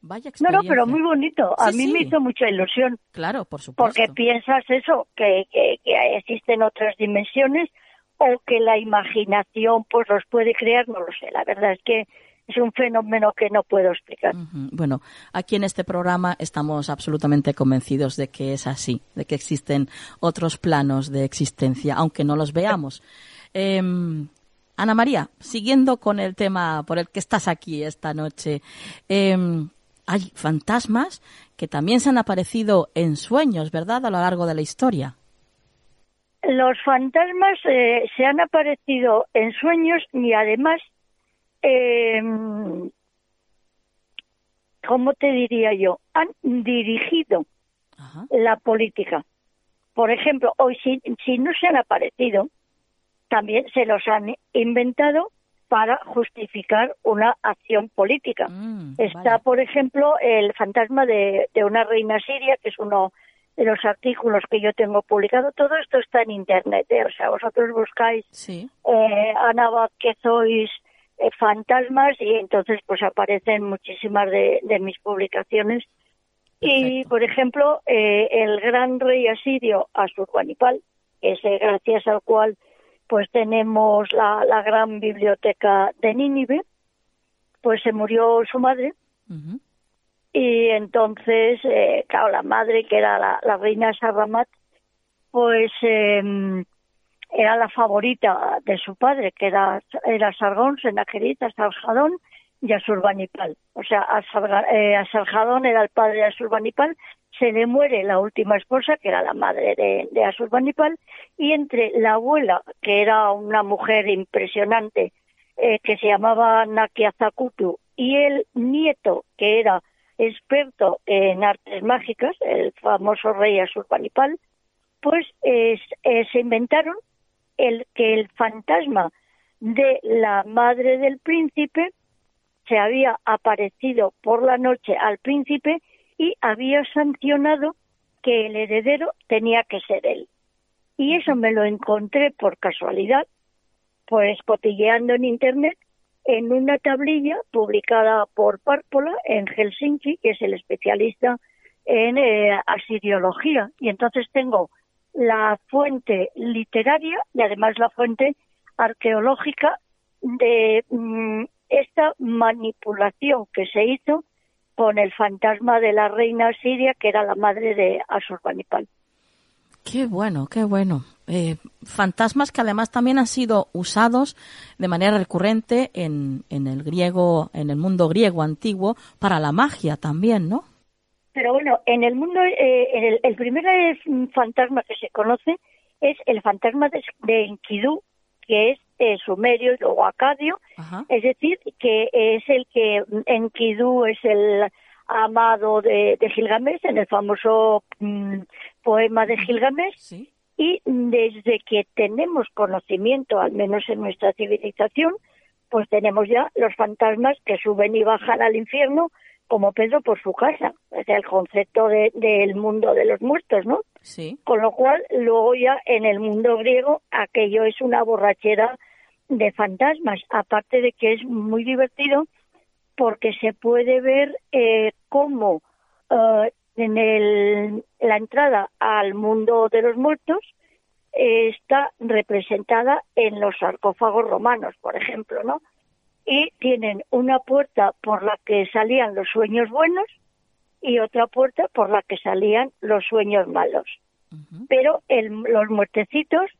Speaker 1: Vaya experiencia.
Speaker 5: No, no, pero muy bonito. A mí me hizo mucha ilusión.
Speaker 1: Claro, por supuesto.
Speaker 5: Porque piensas eso, que, que, que existen otras dimensiones o que la imaginación pues los puede crear, no lo sé. La verdad es que es un fenómeno que no puedo explicar.
Speaker 1: Bueno, aquí en este programa estamos absolutamente convencidos de que es así, de que existen otros planos de existencia, aunque no los veamos. Em, Ana María, siguiendo con el tema por el que estás aquí esta noche, em, hay fantasmas que también se han aparecido en sueños, ¿verdad?, a lo largo de la historia.
Speaker 5: Los fantasmas eh, se han aparecido en sueños y además eh, ¿cómo te diría yo? Han dirigido la política. Por ejemplo, hoy si, si no se han aparecido, también se los han inventado para justificar una acción política. Mm, Está, por ejemplo, el fantasma de, una reina siria, que es uno de los artículos que yo tengo publicado. Todo esto está en Internet. ¿eh? O sea, vosotros buscáis sí. eh, Ana que sois eh, fantasmas y entonces pues aparecen muchísimas de, mis publicaciones. Y, por ejemplo, eh, el gran rey asirio Asurbanipal, ese gracias al cual pues tenemos la, la gran biblioteca de Nínive, pues se murió su madre. Y entonces, eh, claro, la madre, que era la, la reina Sarramat, pues eh, era la favorita de su padre, que era, era Sargón, Senajerita, Sarjadón y Asurbanipal. O sea, eh, Asarjadón era el padre de Asurbanipal, se le muere la última esposa, que era la madre de, de Asurbanipal, y entre la abuela, que era una mujer impresionante, eh, que se llamaba Nakiazakutu, y el nieto, que era experto en artes mágicas, el famoso rey Asurbanipal, pues eh, se inventaron el que el fantasma de la madre del príncipe se había aparecido por la noche al príncipe y había sancionado que el heredero tenía que ser él. Y eso me lo encontré por casualidad, pues cotilleando en internet en una tablilla publicada por Párpola en Helsinki, que es el especialista en eh, asiriología. Y entonces tengo la fuente literaria y además la fuente arqueológica de mm, esta manipulación que se hizo con el fantasma de la reina siria que era la madre de Asurbanipal.
Speaker 1: Qué bueno, qué bueno. Eh, fantasmas que además también han sido usados de manera recurrente en, en el griego, en el mundo griego antiguo, para la magia también, ¿no?
Speaker 5: Pero bueno, en el mundo, eh, el, primer fantasma que se conoce es el fantasma de, Enkidu, que es eh, sumerio y luego acadio, es decir, que es el que Enkidu es el amado de, Gilgamesh en el famoso mm, poema de Gilgamesh. Y desde que tenemos conocimiento, al menos en nuestra civilización, pues tenemos ya los fantasmas que suben y bajan al infierno como Pedro por su casa, es el concepto del mundo de los muertos, ¿no?
Speaker 1: Sí.
Speaker 5: Con lo cual, luego ya en el mundo griego, aquello es una borrachera de fantasmas, aparte de que es muy divertido porque se puede ver eh, cómo eh, en el, la entrada al mundo de los muertos eh, está representada en los sarcófagos romanos, por ejemplo, ¿no? y tienen una puerta por la que salían los sueños buenos y otra puerta por la que salían los sueños malos. Pero los muertecitos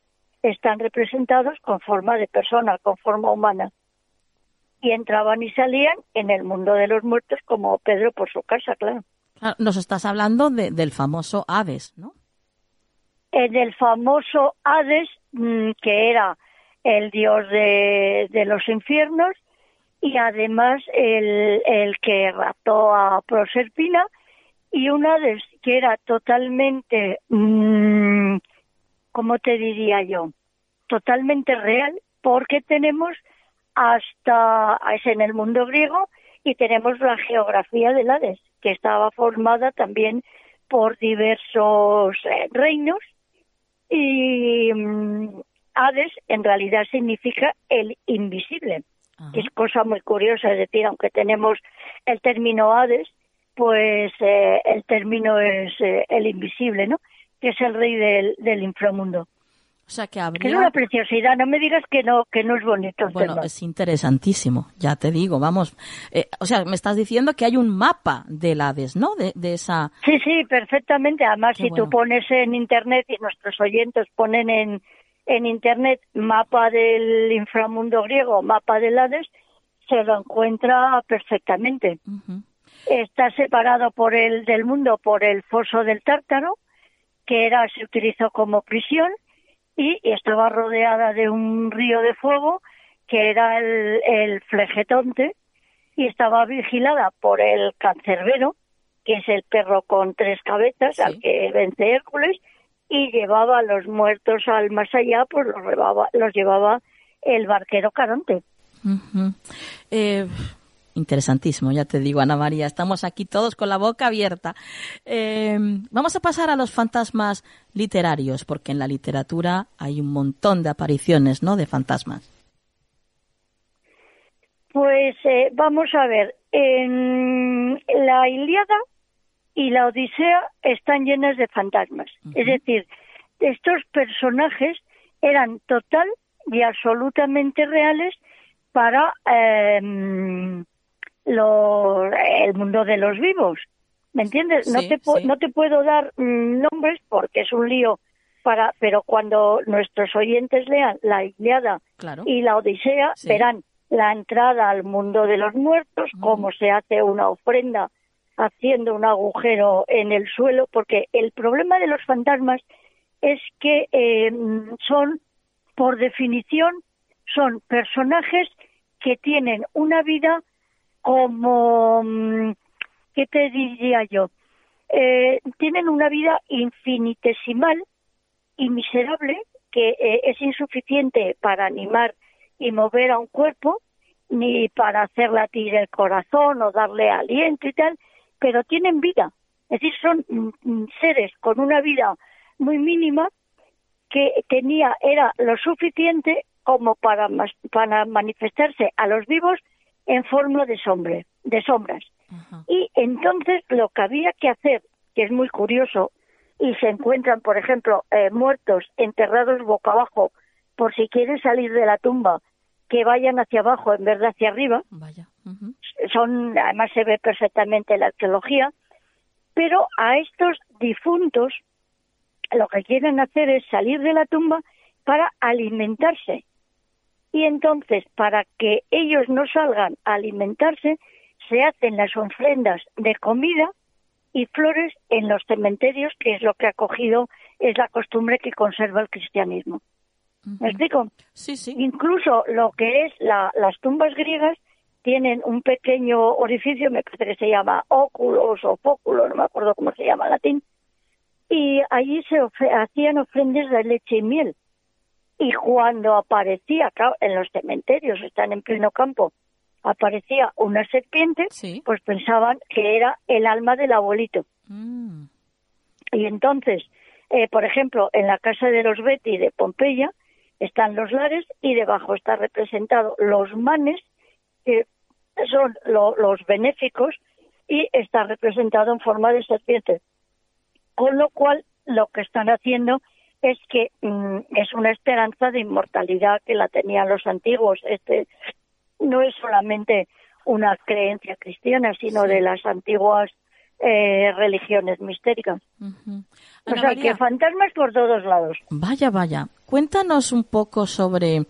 Speaker 5: están representados con forma de persona, con forma humana. Y entraban y salían en el mundo de los muertos como Pedro por su casa, claro.
Speaker 1: Nos estás hablando del famoso Hades, ¿no?
Speaker 5: El famoso Hades, mm, que era el dios de, de los infiernos, y además el, el que raptó a Proserpina y una de, que era totalmente, mmm, ¿cómo te diría yo? Totalmente real, porque tenemos hasta, es en el mundo griego, y tenemos la geografía del Hades, que estaba formada también por diversos eh, reinos, y mm, Hades en realidad significa el invisible que es cosa muy curiosa, es decir, aunque tenemos el término Hades, pues eh, el término es eh, el invisible, ¿no? Que es el rey del, inframundo.
Speaker 1: O sea que habría...
Speaker 5: Es una preciosidad, no me digas que no que no es bonito.
Speaker 1: bueno, es interesantísimo, ya te digo, vamos. Eh, o sea, me estás diciendo que hay un mapa del Hades, ¿no? De, esa...
Speaker 5: Sí, sí, perfectamente. Además, si tú pones en Internet y nuestros oyentes ponen en, en Internet mapa del inframundo griego, mapa del Hades, se lo encuentra perfectamente. Está separado por el del mundo por el foso del Tártaro, que era se utilizó como prisión y estaba rodeada de un río de fuego que era el, el flegetonte y estaba vigilada por el cancerbero, que es el perro con tres cabezas al que vence Hércules, y llevaba a los muertos al más allá, pues los llevaba, los llevaba el barquero Caronte.
Speaker 1: eh, interesantísimo, ya te digo, Ana María. Estamos aquí todos con la boca abierta. Eh, vamos a pasar a los fantasmas literarios, porque en la literatura hay un montón de apariciones, ¿no? De fantasmas.
Speaker 5: Pues eh, vamos a ver, en la Iliada y la Odisea están llenas de fantasmas. Es decir, estos personajes eran total y absolutamente reales para eh, el mundo de los vivos. ¿Me entiendes? no, te no te puedo dar mm, nombres porque es un lío para, pero cuando nuestros oyentes lean la Iliada y la Odisea, verán la entrada al mundo de los muertos, cómo se hace una ofrenda haciendo un agujero en el suelo, porque el problema de los fantasmas es que eh, son, por definición, son personajes que tienen una vida como, mm, ¿qué te diría yo? Eh, tienen una vida infinitesimal y miserable que eh, es insuficiente para animar y mover a un cuerpo, ni para hacer latir el corazón o darle aliento y tal, pero tienen vida. Es decir, son mm, mm, seres con una vida muy mínima que tenía, era lo suficiente como para, para manifestarse a los vivos en forma de, sombre, de sombras. Y entonces lo que había que hacer, que es muy curioso, y se encuentran, por ejemplo, eh, muertos enterrados boca abajo, por si quieren salir de la tumba, que vayan hacia abajo en vez de hacia arriba. Son, además se ve perfectamente en la arqueología, pero a estos difuntos lo que quieren hacer es salir de la tumba para alimentarse y entonces para que ellos no salgan a alimentarse se hacen las ofrendas de comida y flores en los cementerios, que es lo que ha cogido, es la costumbre que conserva el cristianismo. ¿Me explico?
Speaker 1: Sí, sí.
Speaker 5: Incluso lo que es las tumbas griegas tienen un pequeño orificio, me parece que se llama óculos o fóculo, no me acuerdo cómo se llama en latín, y allí se hacían ofrendas de leche y miel. Y cuando aparecía, en los cementerios, están en pleno campo, aparecía una serpiente, pues pensaban que era el alma del abuelito. Mm. Y entonces, eh, por ejemplo, en la casa de los Betty de Pompeya están los lares y debajo está representado los manes, que son los benéficos, y está representado en forma de serpiente. Con lo cual, lo que están haciendo es que mm, es una esperanza de inmortalidad que la tenían los antiguos. Este no es solamente una creencia cristiana, sino de las antiguas eh, religiones mistéricas. O sea, que fantasmas por todos lados.
Speaker 1: Vaya, vaya. Cuéntanos un poco sobre,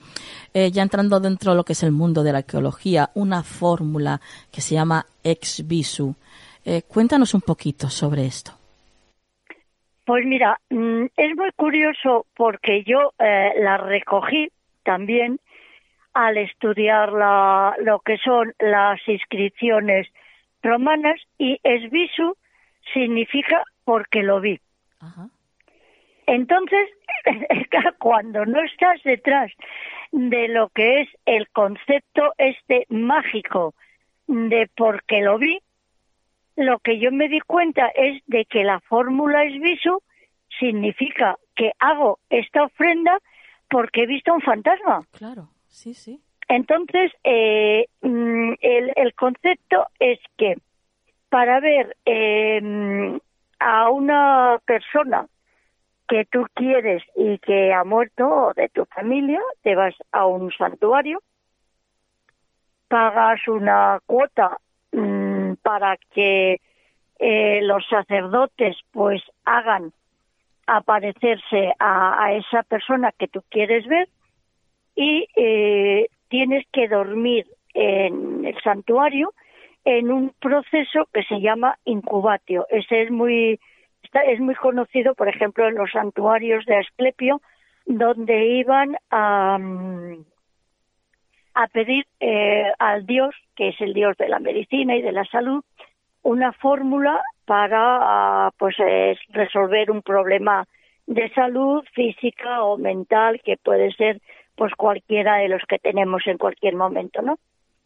Speaker 1: eh, ya entrando dentro de lo que es el mundo de la arqueología, una fórmula que se llama ex visu. Eh, cuéntanos un poquito sobre esto.
Speaker 5: Pues mira, mm, es muy curioso porque yo eh, la recogí también al estudiar la, lo que son las inscripciones romanas y esvisu significa porque lo vi. Entonces, cuando no estás detrás de lo que es el concepto este mágico de porque lo vi, lo que yo me di cuenta es de que la fórmula es visu significa que hago esta ofrenda porque he visto un fantasma.
Speaker 1: Claro, sí, sí.
Speaker 5: Entonces, eh, mm, el, concepto es que para ver eh, a una persona que tú quieres y que ha muerto o de tu familia, te vas a un santuario, pagas una cuota mm, para que eh, los sacerdotes pues hagan aparecerse a, esa persona que tú quieres ver y eh, tienes que dormir en el santuario en un proceso que se llama incubatio. Ese es muy es muy conocido, por ejemplo, en los santuarios de Asclepio, donde iban a, mm, a pedir eh, al Dios, que es el Dios de la medicina y de la salud, una fórmula para ah, pues resolver un problema de salud física o mental que puede ser pues cualquiera de los que tenemos en cualquier momento, ¿no?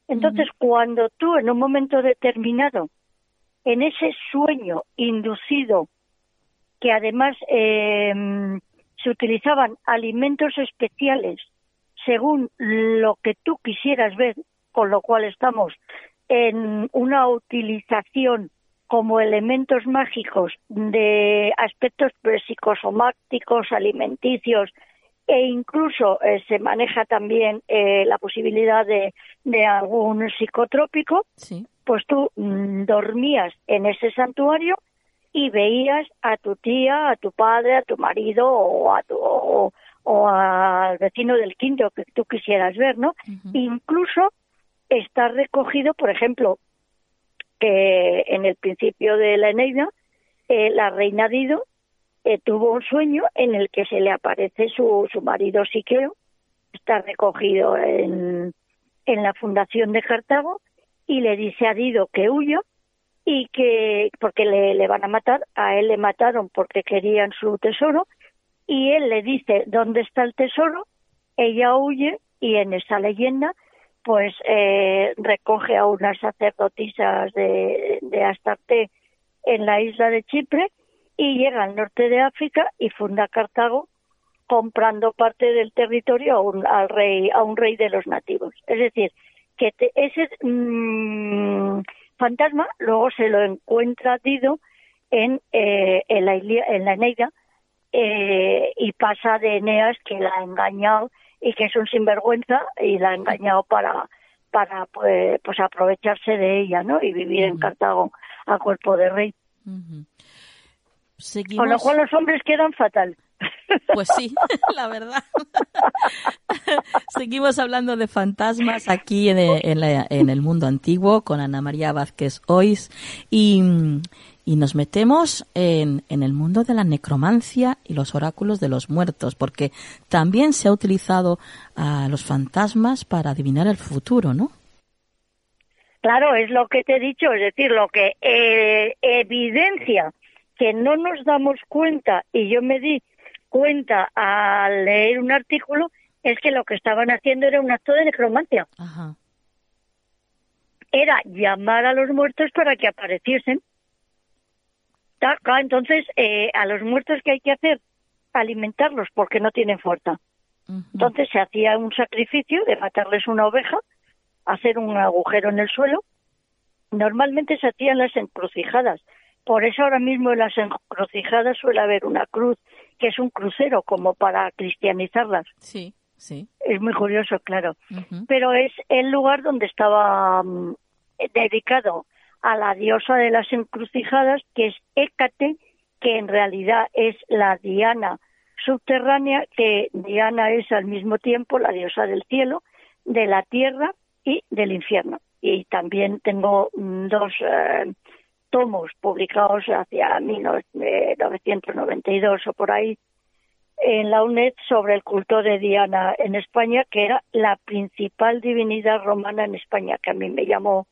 Speaker 5: Entonces, cuando tú en un momento determinado, en ese sueño inducido, que además eh, se utilizaban alimentos especiales según lo que tú quisieras ver, con lo cual estamos en una utilización como elementos mágicos de aspectos psicosomáticos, alimenticios, e incluso eh, se maneja también eh, la posibilidad de, de algún psicotrópico, pues tú mm, dormías en ese santuario y veías a tu tía, a tu padre, a tu marido o a tu, o, al vecino del quinto que tú quisieras ver, ¿no? Incluso está recogido, por ejemplo, que en el principio de la Eneida, eh, la reina Dido eh, tuvo un sueño en el que se le aparece su, su marido Siqueo, está recogido en, en la fundación de Cartago, y le dice a Dido que huyó y que porque le, le van a matar, a él le mataron porque querían su tesoro, y él le dice dónde está el tesoro, ella huye y en esa leyenda pues eh, recoge a unas sacerdotisas de, de Astarte en la isla de Chipre y llega al norte de África y funda Cartago comprando parte del territorio a un, al rey, a un rey de los nativos. Es decir, que ese mm, fantasma luego se lo encuentra Dido en, eh, en, la, en la Eneida eh, y pasa de Eneas que la ha engañado y que es un sinvergüenza y la ha engañado para para pues, pues aprovecharse de ella, ¿no? Y vivir en Cartago a cuerpo de rey. Con lo cual los hombres quedan fatal.
Speaker 1: Pues sí, la verdad. Seguimos hablando de fantasmas aquí en el, mundo antiguo con Ana María Vázquez Ois y, nos metemos en, en, el mundo de la necromancia y los oráculos de los muertos, porque también se ha utilizado a los fantasmas para adivinar el futuro, ¿no?
Speaker 5: Claro, es lo que te he dicho, es decir, lo que eh, evidencia que no nos damos cuenta, y yo me di cuenta al leer un artículo, es que lo que estaban haciendo era un acto de necromancia. Era llamar a los muertos para que apareciesen. Entonces, eh, a los muertos que hay que hacer, alimentarlos porque no tienen fuerza. Entonces se hacía un sacrificio de matarles una oveja, hacer un agujero en el suelo. Normalmente se hacían las encrucijadas, por eso ahora mismo en las encrucijadas suele haber una cruz, que es un crucero, como para cristianizarlas.
Speaker 1: Sí, sí.
Speaker 5: Es muy curioso, claro. Pero es el lugar donde estaba mm, dedicado a la diosa de las encrucijadas, que es Hécate, que en realidad es la Diana subterránea, que Diana es al mismo tiempo la diosa del cielo, de la tierra y del infierno. Y también tengo mm, dos eh, tomos publicados hacia 1992 o por ahí en la UNED sobre el culto de Diana en España, que era la principal divinidad romana en España, que a mí me llamó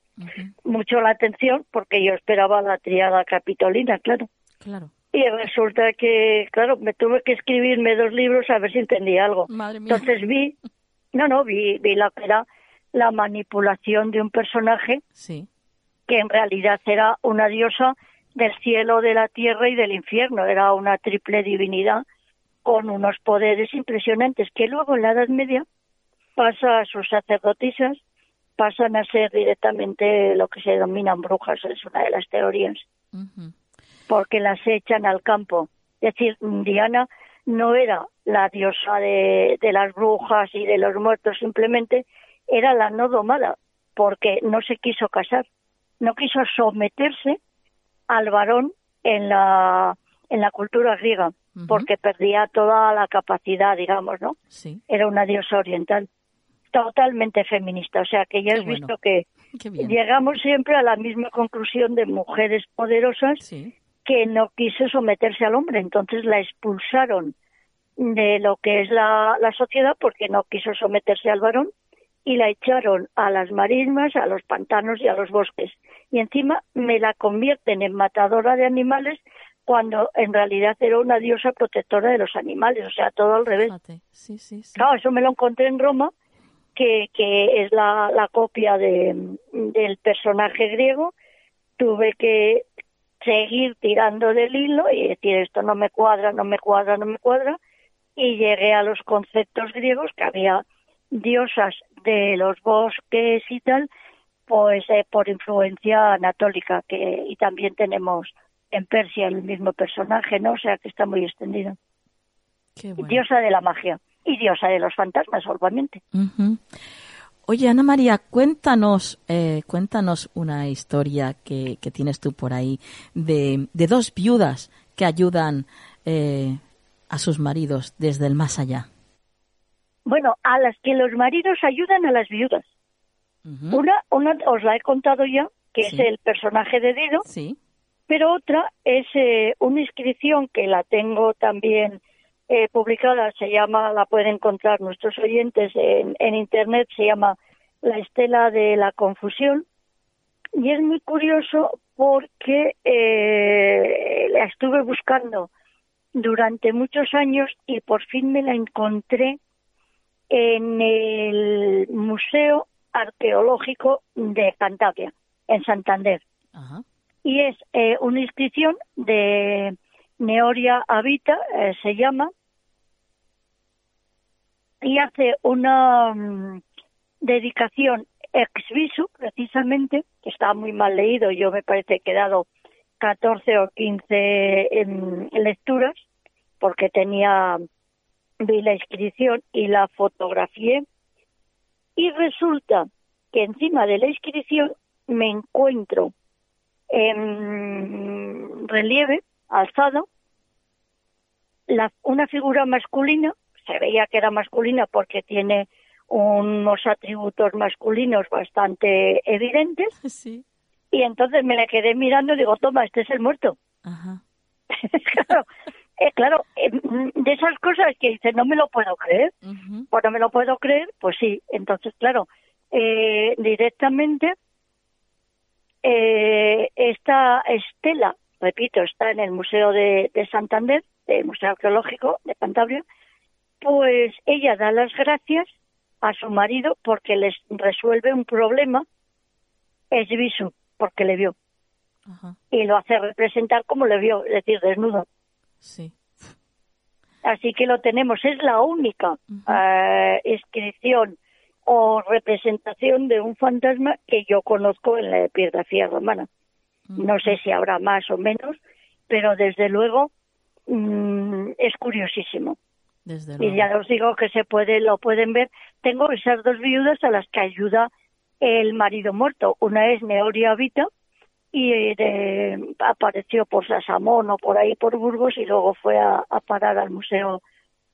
Speaker 5: mucho la atención porque yo esperaba la triada capitolina, claro.
Speaker 1: Claro.
Speaker 5: Y resulta que, claro, me tuve que escribirme dos libros a ver si entendía algo. Entonces vi, no, no, vi, vi la que era la manipulación de un personaje
Speaker 1: sí
Speaker 5: que en realidad era una diosa del cielo, de la tierra y del infierno. Era una triple divinidad con unos poderes impresionantes que luego en la Edad Media pasa a sus sacerdotisas, pasan a ser directamente lo que se denominan brujas, es una de las teorías, porque las echan al campo. Es decir, Diana no era la diosa de, de las brujas y de los muertos simplemente, era la no domada, porque no se quiso casar, no quiso someterse al varón en la, en la cultura griega, porque perdía toda la capacidad, digamos, ¿no?
Speaker 1: Sí.
Speaker 5: Era una diosa oriental, totalmente feminista, o sea que ya has
Speaker 1: bueno.
Speaker 5: visto que llegamos siempre a la misma conclusión de mujeres poderosas
Speaker 1: Sí.
Speaker 5: que no quiso someterse al hombre, entonces la expulsaron de lo que es la, la sociedad porque no quiso someterse al varón y la echaron a las marismas, a los pantanos y a los bosques. Y encima me la convierten en matadora de animales cuando en realidad era una diosa protectora de los animales, o sea, todo al revés.
Speaker 1: Fíjate. Sí, sí, sí.
Speaker 5: Claro, eso me lo encontré en Roma, que, que es la, la copia de, del personaje griego. Tuve que seguir tirando del hilo y decir esto no me cuadra, no me cuadra, no me cuadra. Y llegué a los conceptos griegos, que había diosas de los bosques y tal, pues eh, por influencia anatólica, que y también tenemos en Persia el mismo personaje, ¿no? O sea que está muy extendido.
Speaker 1: Qué bueno.
Speaker 5: Diosa de la magia y diosa de los fantasmas, obviamente.
Speaker 1: Oye, Ana María, cuéntanos, eh, cuéntanos una historia que, que tienes tú por ahí de, de dos viudas que ayudan eh, a sus maridos desde el más allá.
Speaker 5: Bueno, a las que los maridos ayudan a las viudas. Una, una os la he contado ya, que
Speaker 1: Sí.
Speaker 5: es el personaje de Dido,
Speaker 1: Sí.
Speaker 5: pero otra es eh, una inscripción que la tengo también eh, publicada, se llama, la pueden encontrar nuestros oyentes en, en internet, se llama La Estela de la Confusión, y es muy curioso porque eh, la estuve buscando durante muchos años y por fin me la encontré en el Museo Arqueológico de Cantabria, en Santander
Speaker 1: Ajá.
Speaker 5: y es eh, una inscripción de Neoria Habita, eh, se llama, y hace una mm, dedicación ex visu, precisamente, que está muy mal leído, yo me parece que he dado 14 o 15 em, lecturas, porque tenía, vi la inscripción y la fotografié, y resulta que encima de la inscripción me encuentro en relieve, alzado, la, una figura masculina, se veía que era masculina porque tiene unos atributos masculinos bastante evidentes,
Speaker 1: Sí.
Speaker 5: y entonces me la quedé mirando y digo, toma, este es el muerto.
Speaker 1: Ajá.
Speaker 5: claro, eh, claro eh, de esas cosas que dice, no me lo puedo creer,
Speaker 1: Ujú.
Speaker 5: pues no me lo puedo creer, pues sí, entonces claro, eh, directamente eh, esta estela, repito, está en el Museo de, de Santander, el Museo Arqueológico de Cantabria, pues ella da las gracias a su marido porque les resuelve un problema, es visu, porque le vio,
Speaker 1: Ajá.
Speaker 5: y lo hace representar como le vio, es decir, desnudo.
Speaker 1: Sí.
Speaker 5: Así que lo tenemos, es la única eh, inscripción o representación de un fantasma que yo conozco en la epigrafía romana. No sé si habrá más o menos, pero desde luego mm, es curiosísimo.
Speaker 1: Desde
Speaker 5: Y ya os digo que se puede, lo pueden ver. Tengo esas dos viudas a las que ayuda el marido muerto. Una es Neoria Vita y eh, de- apareció por Sasamón o por ahí por Burgos y luego fue a, a parar al Museo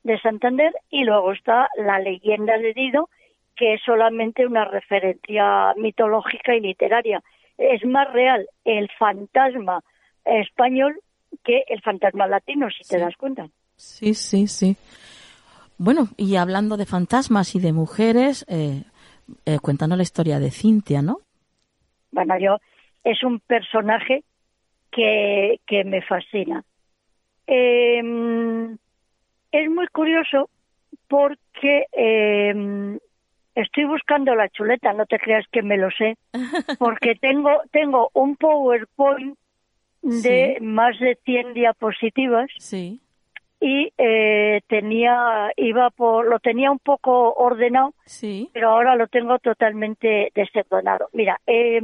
Speaker 5: de Santander. Y luego está la leyenda de Dido, que es solamente una referencia mitológica y literaria. Es más real el fantasma español que el fantasma latino, si te das cuenta.
Speaker 1: Sí, sí, sí. Bueno, y hablando de fantasmas y de mujeres, eh, eh, cuéntanos la historia de Cintia, ¿no?
Speaker 5: Bueno, yo es un personaje que, que me fascina. Eh, es muy curioso porque eh, estoy buscando la chuleta, no te creas que me lo sé, porque tengo, tengo un PowerPoint de
Speaker 1: Sí.
Speaker 5: más de 100 diapositivas
Speaker 1: Sí.
Speaker 5: Y eh, tenía, iba por, lo tenía un poco ordenado
Speaker 1: Sí.
Speaker 5: pero ahora lo tengo totalmente desordenado. Mira, eh,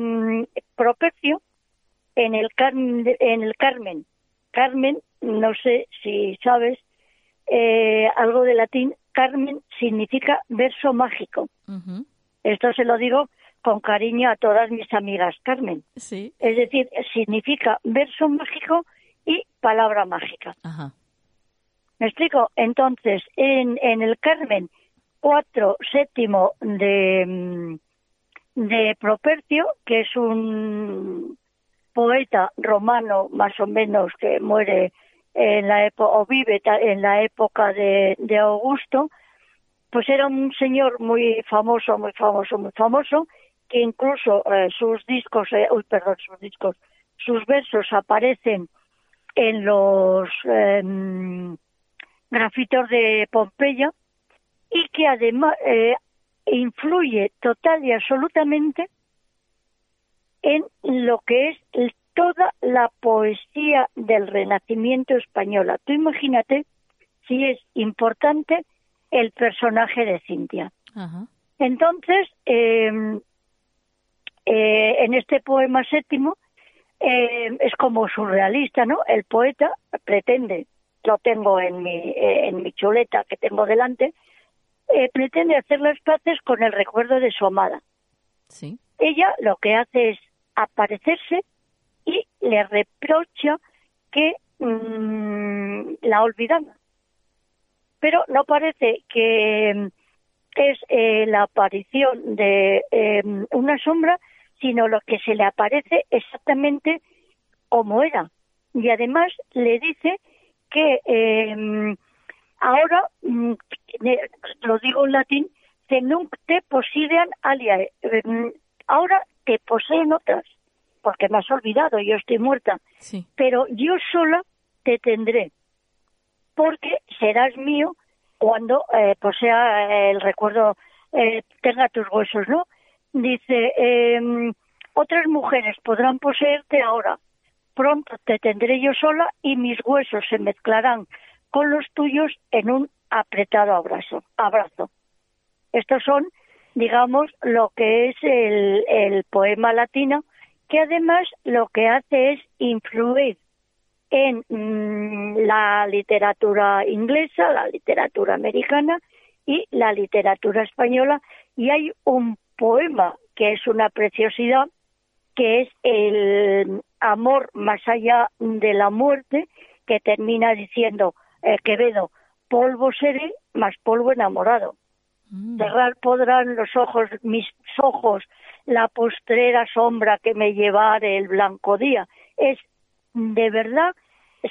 Speaker 5: Propercio en el, Carmen, en el Carmen, Carmen, no sé si sabes, eh, algo de latín, Carmen significa verso mágico. Esto se lo digo con cariño a todas mis amigas Carmen.
Speaker 1: Sí.
Speaker 5: Es decir, significa verso mágico y palabra mágica. ¿Me explico? Entonces, en, en el Carmen cuatro séptimo de, mm, de Propercio, que es un poeta romano más o menos que muere en la época o vive en la época de, Augusto, pues era un señor muy famoso, muy famoso, muy famoso, que incluso eh, sus discos, eh, uy, perdón, sus discos, sus versos aparecen en los em, grafitos de Pompeya y que además eh, influye total y absolutamente en lo que es toda la poesía del Renacimiento española. Tú imagínate si es importante el personaje de Cintia. Entonces, em, eh, en este poema séptimo em, es como surrealista, ¿no? El poeta pretende, lo tengo en mi, eh, en mi chuleta que tengo delante, eh, pretende hacer las paces con el recuerdo de su amada.
Speaker 1: Sí.
Speaker 5: Ella lo que hace es aparecerse y le reprocha que mm, la olvidaba. Pero no parece que mm, es eh, la aparición de em, una sombra, sino lo que se le aparece exactamente como era. Y además le dice que em, ahora, mm, lo digo en latín, que nunc te posidean aliae. Em, ahora te poseen otras porque me has olvidado, yo estoy muerta. Pero yo sola te tendré, porque serás mío cuando eh, posea eh, el recuerdo, eh, tenga tus huesos, ¿no? Dice, em, otras mujeres podrán poseerte ahora, pronto te tendré yo sola y mis huesos se mezclarán con los tuyos en un apretado abrazo. abrazo. Estos son, digamos, lo que es el, el poema latino que además lo que hace es influir en mm, la literatura inglesa, la literatura americana y la literatura española. Y hay un poema que es una preciosidad, que es el amor más allá de la muerte, que termina diciendo eh, Quevedo, polvo seré, más polvo enamorado. Mm. Cerrar podrán los ojos, mis ojos, la postrera sombra que me llevare el blanco día. Es de verdad,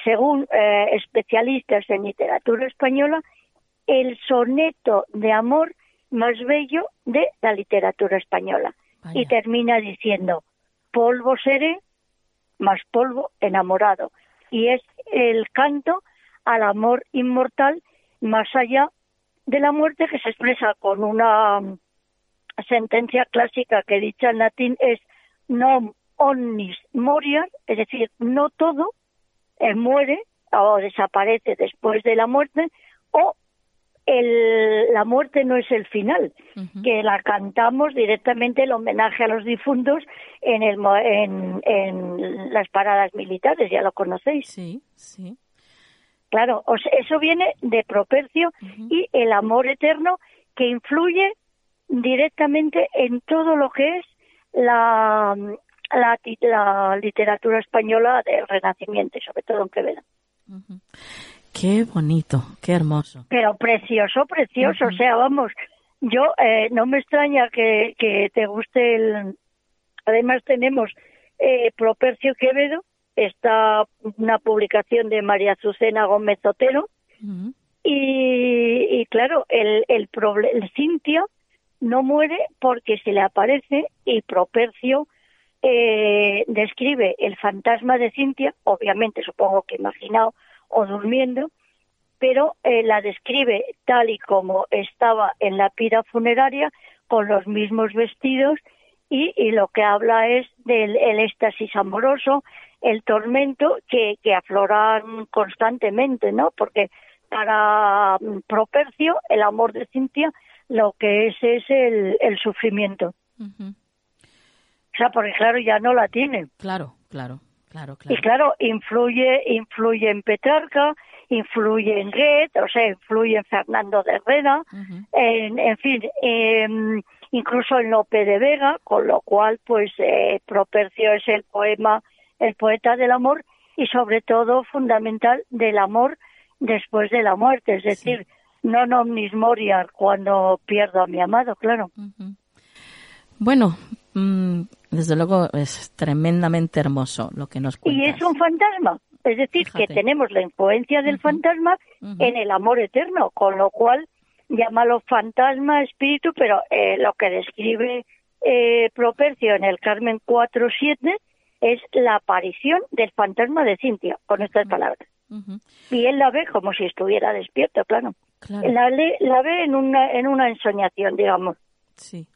Speaker 5: según eh, especialistas en literatura española, el soneto de amor más bello de la literatura española. Y termina diciendo, polvo seré, más polvo enamorado. Y es el canto al amor inmortal más allá de la muerte que se expresa con una sentencia clásica que dicha en latín es non omnis moriar, es decir, no todo eh, muere o desaparece después de la muerte, o el, la muerte no es el final, que la cantamos directamente el homenaje a los difuntos en, el, en, en las paradas militares, ya lo conocéis.
Speaker 1: Sí, sí.
Speaker 5: Claro, eso viene de Propercio y el amor eterno que influye directamente en todo lo que es la, la, literatura española del Renacimiento, y sobre todo en Quevedo.
Speaker 1: Qué bonito, qué hermoso.
Speaker 5: Pero precioso, precioso. O sea, vamos, yo eh, no me extraña que, que te guste el. Además, tenemos eh, Propercio Quevedo, está una publicación de María Azucena Gómez Otero. y, y, claro, el, el, el Cintia no muere porque se le aparece y Propercio eh, describe el fantasma de Cintia, obviamente supongo que imaginado o durmiendo, pero eh, la describe tal y como estaba en la pira funeraria, con los mismos vestidos, y, y lo que habla es del el éxtasis amoroso, el tormento que, que afloran constantemente, ¿no? Porque para mm, Propercio, el amor de Cintia lo que es es el, el sufrimiento. O sea, porque claro, ya no la tiene.
Speaker 1: Claro, claro, claro, claro.
Speaker 5: Y claro, influye, influye en Petrarca, influye en Goethe, o sea, influye en Fernando de Herrera, en, en, fin, em, incluso en Lope de Vega, con lo cual, pues, eh, Propercio es el poema, el poeta del amor y sobre todo fundamental del amor después de la muerte, es decir, no omnis moriar cuando pierdo a mi amado, claro.
Speaker 1: Bueno, mm, desde luego es tremendamente hermoso lo que nos cuentas.
Speaker 5: Y es un fantasma, es decir, que tenemos la influencia del fantasma en el amor eterno, con lo cual llámalo fantasma, espíritu, pero eh, lo que describe eh, Propercio en el Carmen 4.7 es la aparición del fantasma de Cintia, con estas palabras. Y él la ve como si estuviera despierto, claro. La, la ve en una, en una ensoñación, digamos.
Speaker 1: Sí.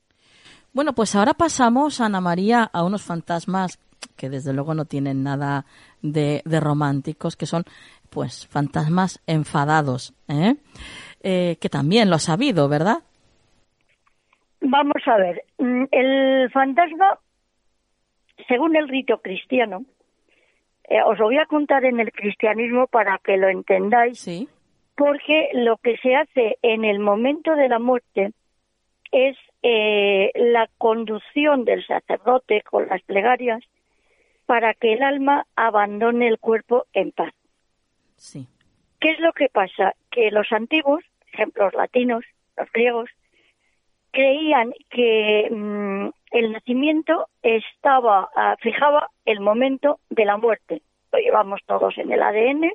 Speaker 1: Bueno, pues ahora pasamos, Ana María, a unos fantasmas que desde luego no tienen nada de, románticos, que son pues fantasmas enfadados, ¿eh? ¿eh? que también lo ha sabido, ¿verdad?
Speaker 5: Vamos a ver, mm, el fantasma, según el rito cristiano, eh, os lo voy a contar en el cristianismo para que lo entendáis,
Speaker 1: ¿Sí?
Speaker 5: porque lo que se hace en el momento de la muerte es eh, la conducción del sacerdote con las plegarias para que el alma abandone el cuerpo en paz.
Speaker 1: Sí.
Speaker 5: ¿Qué es lo que pasa? Que los antiguos, ejemplos latinos, los griegos, creían que mm, el nacimiento estaba ah, fijaba el momento de la muerte. Lo llevamos todos en el ADN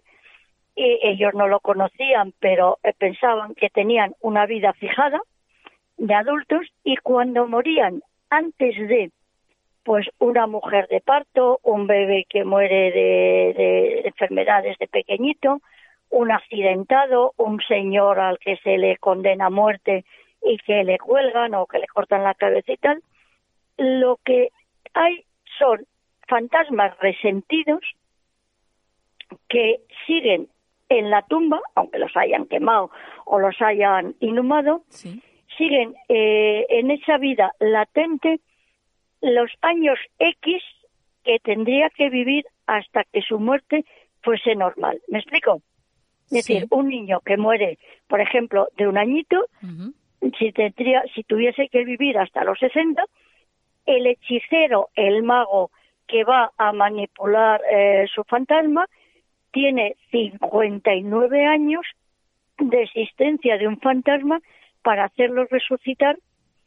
Speaker 5: y ellos no lo conocían, pero eh, pensaban que tenían una vida fijada de adultos y cuando morían antes de pues una mujer de parto, un bebé que muere de, de, enfermedades de pequeñito, un accidentado, un señor al que se le condena a muerte y que le cuelgan o que le cortan la cabeza y tal, lo que hay son fantasmas resentidos que siguen en la tumba, aunque los hayan quemado o los hayan inhumado, siguen eh, en esa vida latente los años X que tendría que vivir hasta que su muerte fuese normal. ¿Me explico? Es decir, un niño que muere, por ejemplo, de un añito, si, tendría, si tuviese que vivir hasta los 60, el hechicero, el mago que va a manipular eh, su fantasma, tiene 59 años de existencia de un fantasma para hacerlo resucitar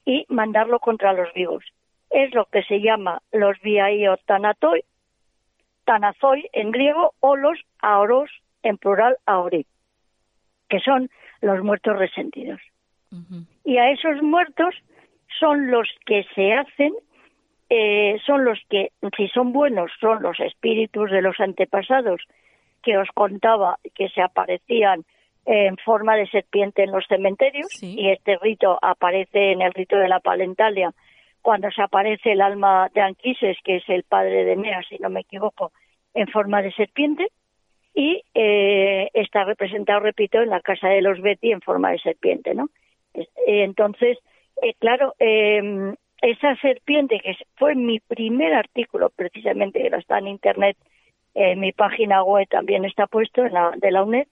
Speaker 5: y mandarlo contra los vivos. Es lo que se llama los viaio tanatoi, tanazoi en griego, o los aoros en plural aori, que son los muertos resentidos. Y a esos muertos son los que se hacen, eh, son los que, si son buenos, son los espíritus de los antepasados que os contaba que se aparecían en forma de serpiente en los cementerios y este rito aparece en el rito de la Palentalia. Cuando se aparece el alma de Anquises, que es el padre de Nea, si no me equivoco, en forma de serpiente y eh, está representado, repito, en la casa de los Betty en forma de serpiente, ¿no? Entonces, eh, claro, em, esa serpiente que fue mi primer artículo, precisamente que está en internet, en mi página web también está puesto en la, de la UNED,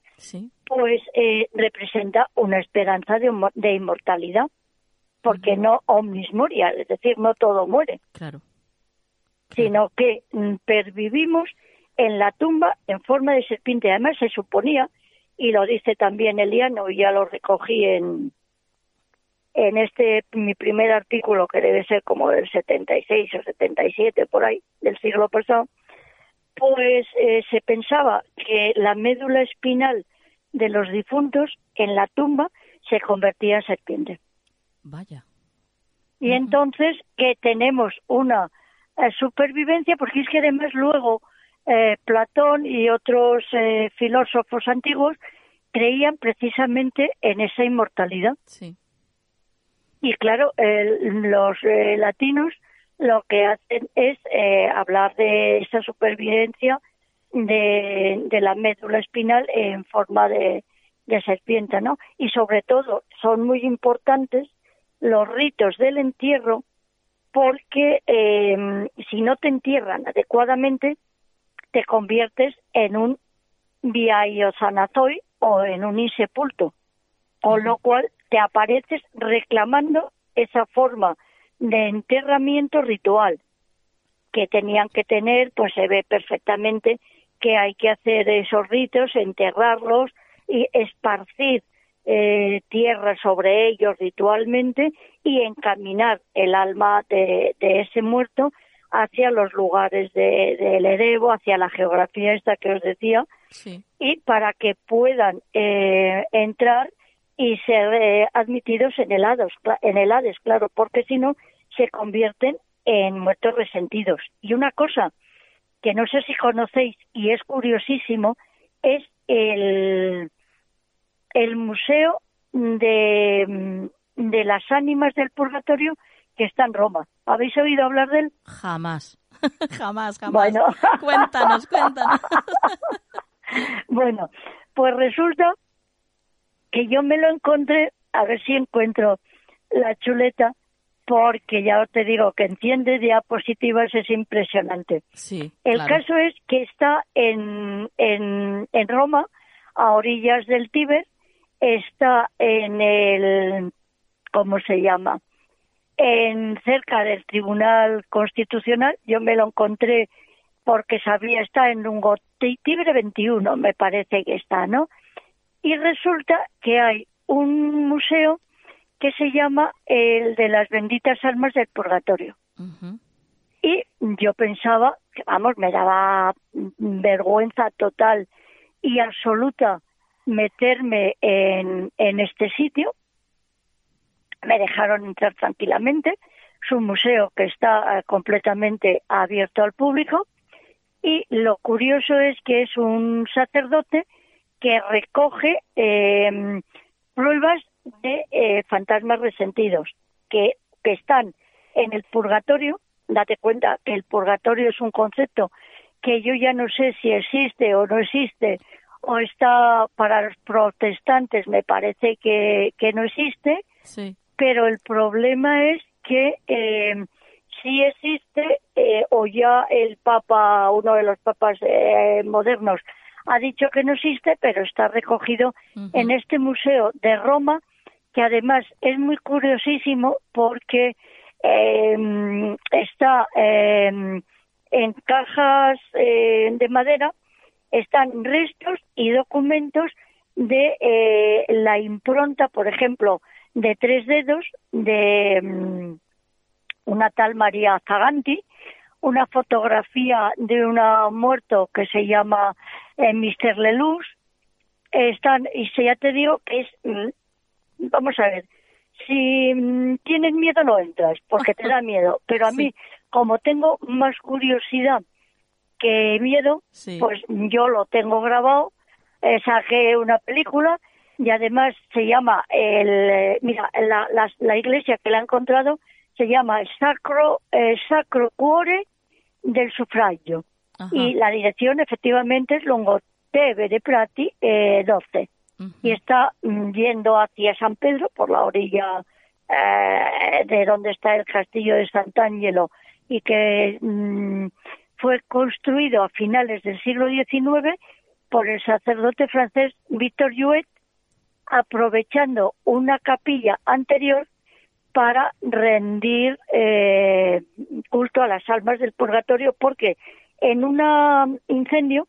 Speaker 5: pues eh, representa una esperanza de, inmortalidad, porque no omnis moria, es decir, no todo muere,
Speaker 1: claro.
Speaker 5: sino que mm, pervivimos en la tumba en forma de serpiente. Además, se suponía, y lo dice también Eliano, y ya lo recogí en, en este mi primer artículo, que debe ser como del 76 o 77, por ahí, del siglo pasado, pues eh, se pensaba que la médula espinal de los difuntos en la tumba se convertía en serpiente.
Speaker 1: Vaya.
Speaker 5: Y entonces que tenemos una eh, supervivencia, porque es que además luego eh, Platón y otros filósofos antiguos creían precisamente en esa inmortalidad.
Speaker 1: Sí.
Speaker 5: Y claro, los latinos lo que hacen es eh, hablar de esa supervivencia de, la médula espinal en forma de, serpiente, ¿no? Y sobre todo son muy importantes los ritos del entierro porque em, si no te entierran adecuadamente te conviertes en un vía iosanazoi o en un insepulto, con lo cual te apareces reclamando esa forma de enterramiento ritual que tenían que tener, pues se ve perfectamente que hay que hacer esos ritos, enterrarlos y esparcir eh, tierra sobre ellos ritualmente y encaminar el alma de, ese muerto hacia los lugares del de, hacia la geografía esta que os decía, y para que puedan eh, entrar y ser eh, admitidos en el, Hades, en el Hades, claro, porque si no se convierten en muertos resentidos. Y una cosa que no sé si conocéis y es curiosísimo es el, el Museo de, de las Ánimas del Purgatorio que está en Roma. ¿Habéis oído hablar de él?
Speaker 1: Jamás, jamás, jamás. Bueno. cuéntanos, cuéntanos.
Speaker 5: bueno, pues resulta que yo me lo encontré, a ver si encuentro la chuleta, porque ya te digo que enciende diapositivas es impresionante.
Speaker 1: Sí,
Speaker 5: El caso es que está en, en, en Roma, a orillas del Tíber, está en el, ¿cómo se llama? En cerca del Tribunal Constitucional. Yo me lo encontré porque sabía, está en un Tibre 21, me parece que está, ¿no? Y resulta que hay un museo que se llama el de las benditas almas del purgatorio. Y yo pensaba, que vamos, me daba vergüenza total y absoluta meterme en, en este sitio. Me dejaron entrar tranquilamente. Es un museo que está eh, completamente abierto al público. Y lo curioso es que es un sacerdote que recoge em, pruebas de eh, fantasmas resentidos que, que están en el purgatorio. Date cuenta que el purgatorio es un concepto que yo ya no sé si existe o no existe o está para los protestantes me parece que, que no existe, pero el problema es que eh, sí existe eh, o ya el Papa, uno de los papas eh, modernos, ha dicho que no existe, pero está recogido en este museo de Roma, que además es muy curiosísimo porque em, está em, en cajas de madera están restos y documentos de eh, la impronta, por ejemplo, de tres dedos de mm, una tal María Zaganti, una fotografía de un muerto que se llama eh, Mr. Leluz, están, y ya te digo que es, vamos a ver, si mm, tienes miedo no entras, porque te da miedo, pero a mí, como tengo más curiosidad que miedo, pues yo lo tengo grabado, eh, saqué una película y además se llama el eh, mira la, la, iglesia que la ha encontrado se llama Sacro eh, Sacro Cuore del Sufragio. Y la dirección efectivamente es Longoteve de Prati 12 y está yendo hacia San Pedro por la orilla de donde está el castillo de Sant'Angelo y que mm, fue construido a finales del siglo XIX por el sacerdote francés Victor Jouet, aprovechando una capilla anterior para rendir eh, culto a las almas del purgatorio, porque en un incendio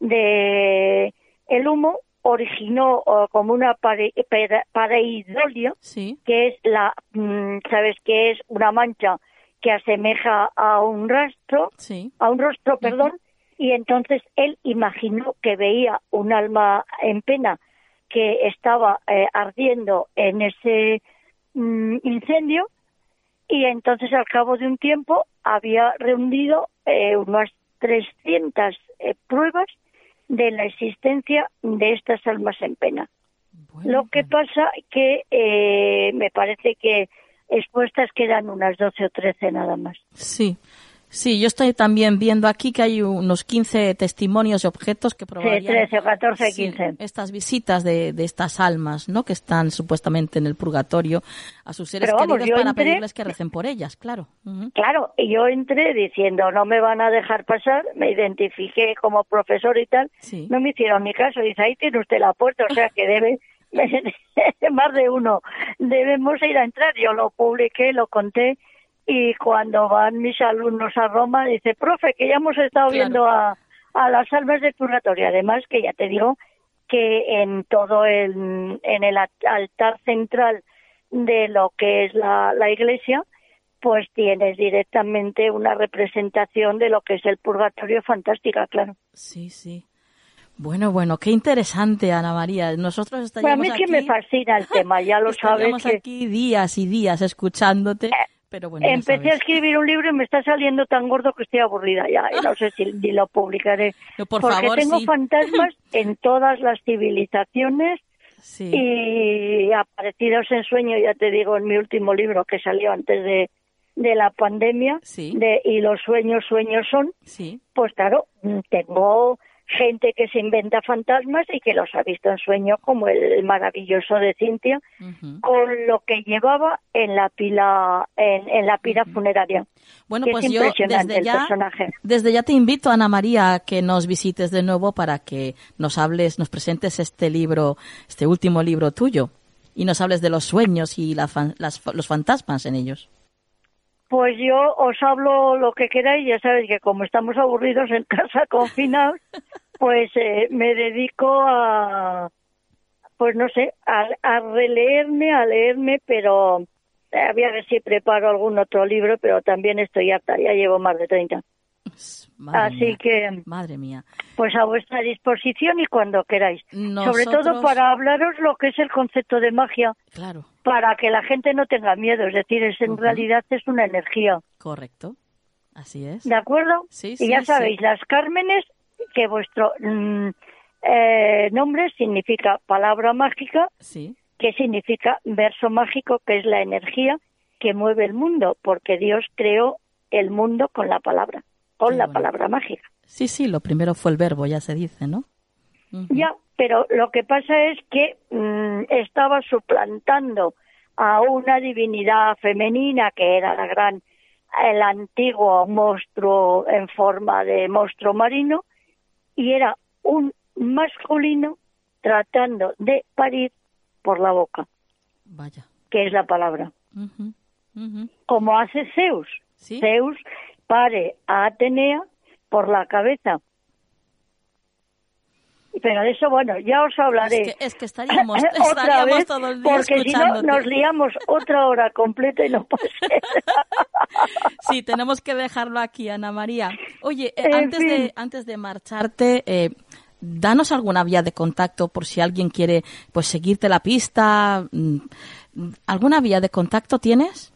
Speaker 5: de el humo originó como una pareidolia, que es la, mm, sabes que es una mancha que asemeja a un rastro, a un rostro, perdón, y entonces él imaginó que veía un alma en pena que estaba eh, ardiendo en ese mm, incendio y entonces al cabo de un tiempo había reunido eh, unas 300 eh, pruebas de la existencia de estas almas en pena. Lo que pasa que me parece que expuestas quedan unas 12 o 13 nada más.
Speaker 1: Sí, Sí, yo estoy también viendo aquí que hay unos 15 testimonios y objetos que probarían...
Speaker 5: Sí, 13, 14, 15.
Speaker 1: estas visitas de, de, estas almas, ¿no? Que están supuestamente en el purgatorio a sus seres queridos para pedirles que recen por ellas, claro.
Speaker 5: Claro, y yo entré diciendo, no me van a dejar pasar, me identifiqué como profesor y tal, no me hicieron ni caso, dice, ahí tiene usted la puerta, o sea que debe... más de uno debemos ir a entrar. Yo lo publiqué, lo conté y cuando van mis alumnos a Roma dice, profe, que ya hemos estado viendo a, a las almas del purgatorio. Además que ya te digo que en todo el, en el altar central de lo que es la, la iglesia, pues tienes directamente una representación de lo que es el purgatorio fantástica, claro.
Speaker 1: Sí, sí. Bueno, bueno, qué interesante, Ana María. Nosotros
Speaker 5: estaríamos
Speaker 1: bueno,
Speaker 5: a mí es que me fascina el tema, ya lo sabes.
Speaker 1: Estamos aquí días y días escuchándote. Eh, pero bueno,
Speaker 5: Empecé a escribir un libro y me está saliendo tan gordo que estoy aburrida ya. Y no sé si lo publicaré.
Speaker 1: por
Speaker 5: porque
Speaker 1: favor,
Speaker 5: tengo
Speaker 1: sí.
Speaker 5: fantasmas en todas las civilizaciones
Speaker 1: sí.
Speaker 5: y aparecidos en sueño, ya te digo, en mi último libro que salió antes de, de la pandemia.
Speaker 1: Sí.
Speaker 5: De, y los sueños, sueños son. Pues claro, tengo gente que se inventa fantasmas y que los ha visto en sueño, como el maravilloso de Cintia,
Speaker 1: uh -huh.
Speaker 5: con lo que llevaba en la pila, en, en la pila uh -huh. funeraria.
Speaker 1: Bueno, pues
Speaker 5: es
Speaker 1: yo desde ya,
Speaker 5: el personaje.
Speaker 1: desde ya te invito, Ana María, a que nos visites de nuevo para que nos hables, nos presentes este libro, este último libro tuyo, y nos hables de los sueños y la, las, los fantasmas en ellos.
Speaker 5: Pues yo os hablo lo que queráis, ya sabéis que como estamos aburridos en casa, confinados, pues eh, me dedico a, pues no sé, a, a, releerme, a leerme, pero eh, a ver si preparo algún otro libro, pero también estoy harta, ya llevo más de 30.
Speaker 1: Madre
Speaker 5: Así
Speaker 1: mía,
Speaker 5: que,
Speaker 1: madre mía.
Speaker 5: pues a vuestra disposición y cuando queráis.
Speaker 1: Nosotros...
Speaker 5: Sobre todo para hablaros lo que es el concepto de magia.
Speaker 1: Claro.
Speaker 5: Para que la gente no tenga miedo, es decir, es en uh -huh. realidad es una energía.
Speaker 1: Correcto. Así es.
Speaker 5: ¿De acuerdo?
Speaker 1: Sí,
Speaker 5: y
Speaker 1: sí,
Speaker 5: ya sabéis,
Speaker 1: sí.
Speaker 5: las Cármenes, que vuestro mmm, eh, nombre significa palabra mágica,
Speaker 1: sí.
Speaker 5: que significa verso mágico, que es la energía que mueve el mundo, porque Dios creó el mundo con la palabra con
Speaker 1: Qué
Speaker 5: la
Speaker 1: bueno.
Speaker 5: palabra mágica.
Speaker 1: Sí, sí, lo primero fue el verbo, ya se dice, ¿no?
Speaker 5: Uh -huh. Ya, pero lo que pasa es que mmm, estaba suplantando a una divinidad femenina que era la gran, el antiguo monstruo en forma de monstruo marino y era un masculino tratando de parir por la boca.
Speaker 1: Vaya.
Speaker 5: Que es la palabra.
Speaker 1: Uh -huh. Uh -huh.
Speaker 5: Como hace Zeus.
Speaker 1: ¿Sí?
Speaker 5: Zeus pare a Atenea por la cabeza. Pero de eso, bueno, ya os hablaré.
Speaker 1: Es que, es que estaríamos,
Speaker 5: otra vez,
Speaker 1: todo el día
Speaker 5: porque si no nos liamos otra hora completa y no pasa
Speaker 1: Sí, tenemos que dejarlo aquí, Ana María. Oye, eh, antes,
Speaker 5: fin.
Speaker 1: de, antes de marcharte, eh, danos alguna vía de contacto por si alguien quiere pues seguirte la pista. mm, ¿Alguna vía de contacto tienes?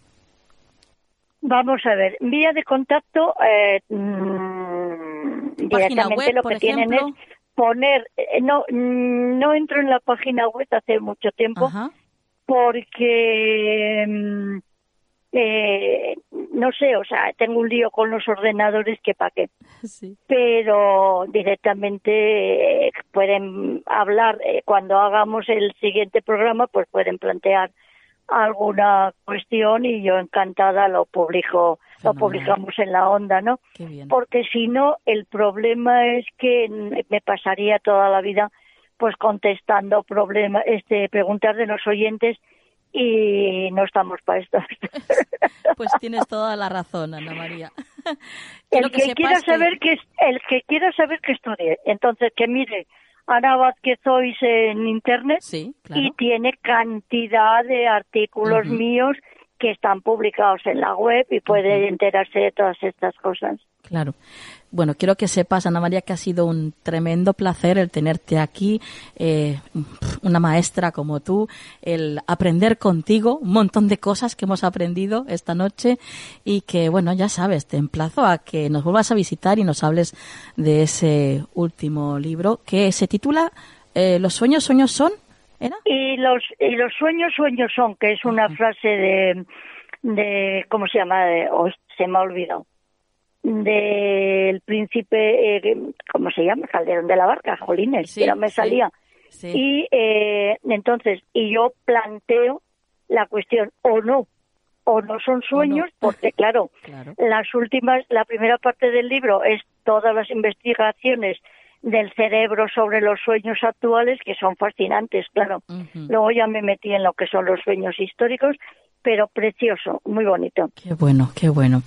Speaker 5: Vamos a ver, vía de contacto, eh, mm, directamente
Speaker 1: web,
Speaker 5: lo que tienen
Speaker 1: ejemplo.
Speaker 5: es poner, eh, no, mm, no entro en la página web hace mucho tiempo
Speaker 1: Ajá.
Speaker 5: porque, mm, eh, no sé, o sea, tengo un lío con los ordenadores que pa' qué.
Speaker 1: Sí.
Speaker 5: pero directamente eh, pueden hablar eh, cuando hagamos el siguiente programa pues pueden plantear alguna cuestión y yo encantada lo publico lo publicamos en la onda no
Speaker 1: Qué bien.
Speaker 5: porque si no el problema es que me pasaría toda la vida pues contestando problemas este preguntas de los oyentes y no estamos para esto
Speaker 1: Pues tienes toda la razón, Ana María.
Speaker 5: El que, quiera saber que el que quiera saber que estudie entonces que mire Ana Vázquez Ois en internet
Speaker 1: Sí, claro.
Speaker 5: y tiene cantidad de artículos míos que están publicados en la web y puede enterarse de todas estas cosas.
Speaker 1: Claro. Bueno, quiero que sepas, Ana María, que ha sido un tremendo placer el tenerte aquí, eh, una maestra como tú, el aprender contigo un montón de cosas que hemos aprendido esta noche y que, bueno, ya sabes, te emplazo a que nos vuelvas a visitar y nos hables de ese último libro que se titula eh, Los sueños, sueños son, ¿era?
Speaker 5: Y los y los sueños sueños son, que es una frase de de cómo se llama, de, oh, se me ha olvidado. del príncipe, eh, ¿cómo se llama? Calderón de la Barca, Jolines, que no me salía. Y eh, entonces, y yo planteo la cuestión, o no, o no son sueños, porque claro, las últimas, la primera parte del libro es todas las investigaciones del cerebro sobre los sueños actuales que son fascinantes, claro. Luego ya me metí en lo que son los sueños históricos, pero precioso, muy bonito.
Speaker 1: Qué bueno, qué bueno.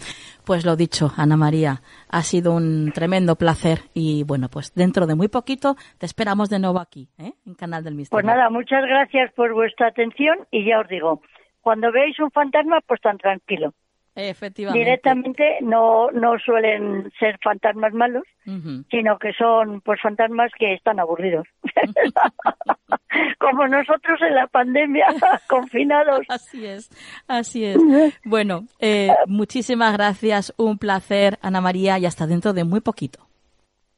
Speaker 1: Pues lo dicho, Ana María, ha sido un tremendo placer y bueno, pues dentro de muy poquito te esperamos de nuevo aquí, ¿eh? en Canal del Misterio.
Speaker 5: Pues nada, muchas gracias por vuestra atención y ya os digo, cuando veáis un fantasma, pues tan tranquilo.
Speaker 1: Efectivamente.
Speaker 5: Directamente no, no suelen ser fantasmas malos, sino que son pues fantasmas que están aburridos. Como nosotros en la pandemia, confinados.
Speaker 1: Así es, así es. Bueno, eh, muchísimas gracias, un placer, Ana María, y hasta dentro de muy poquito.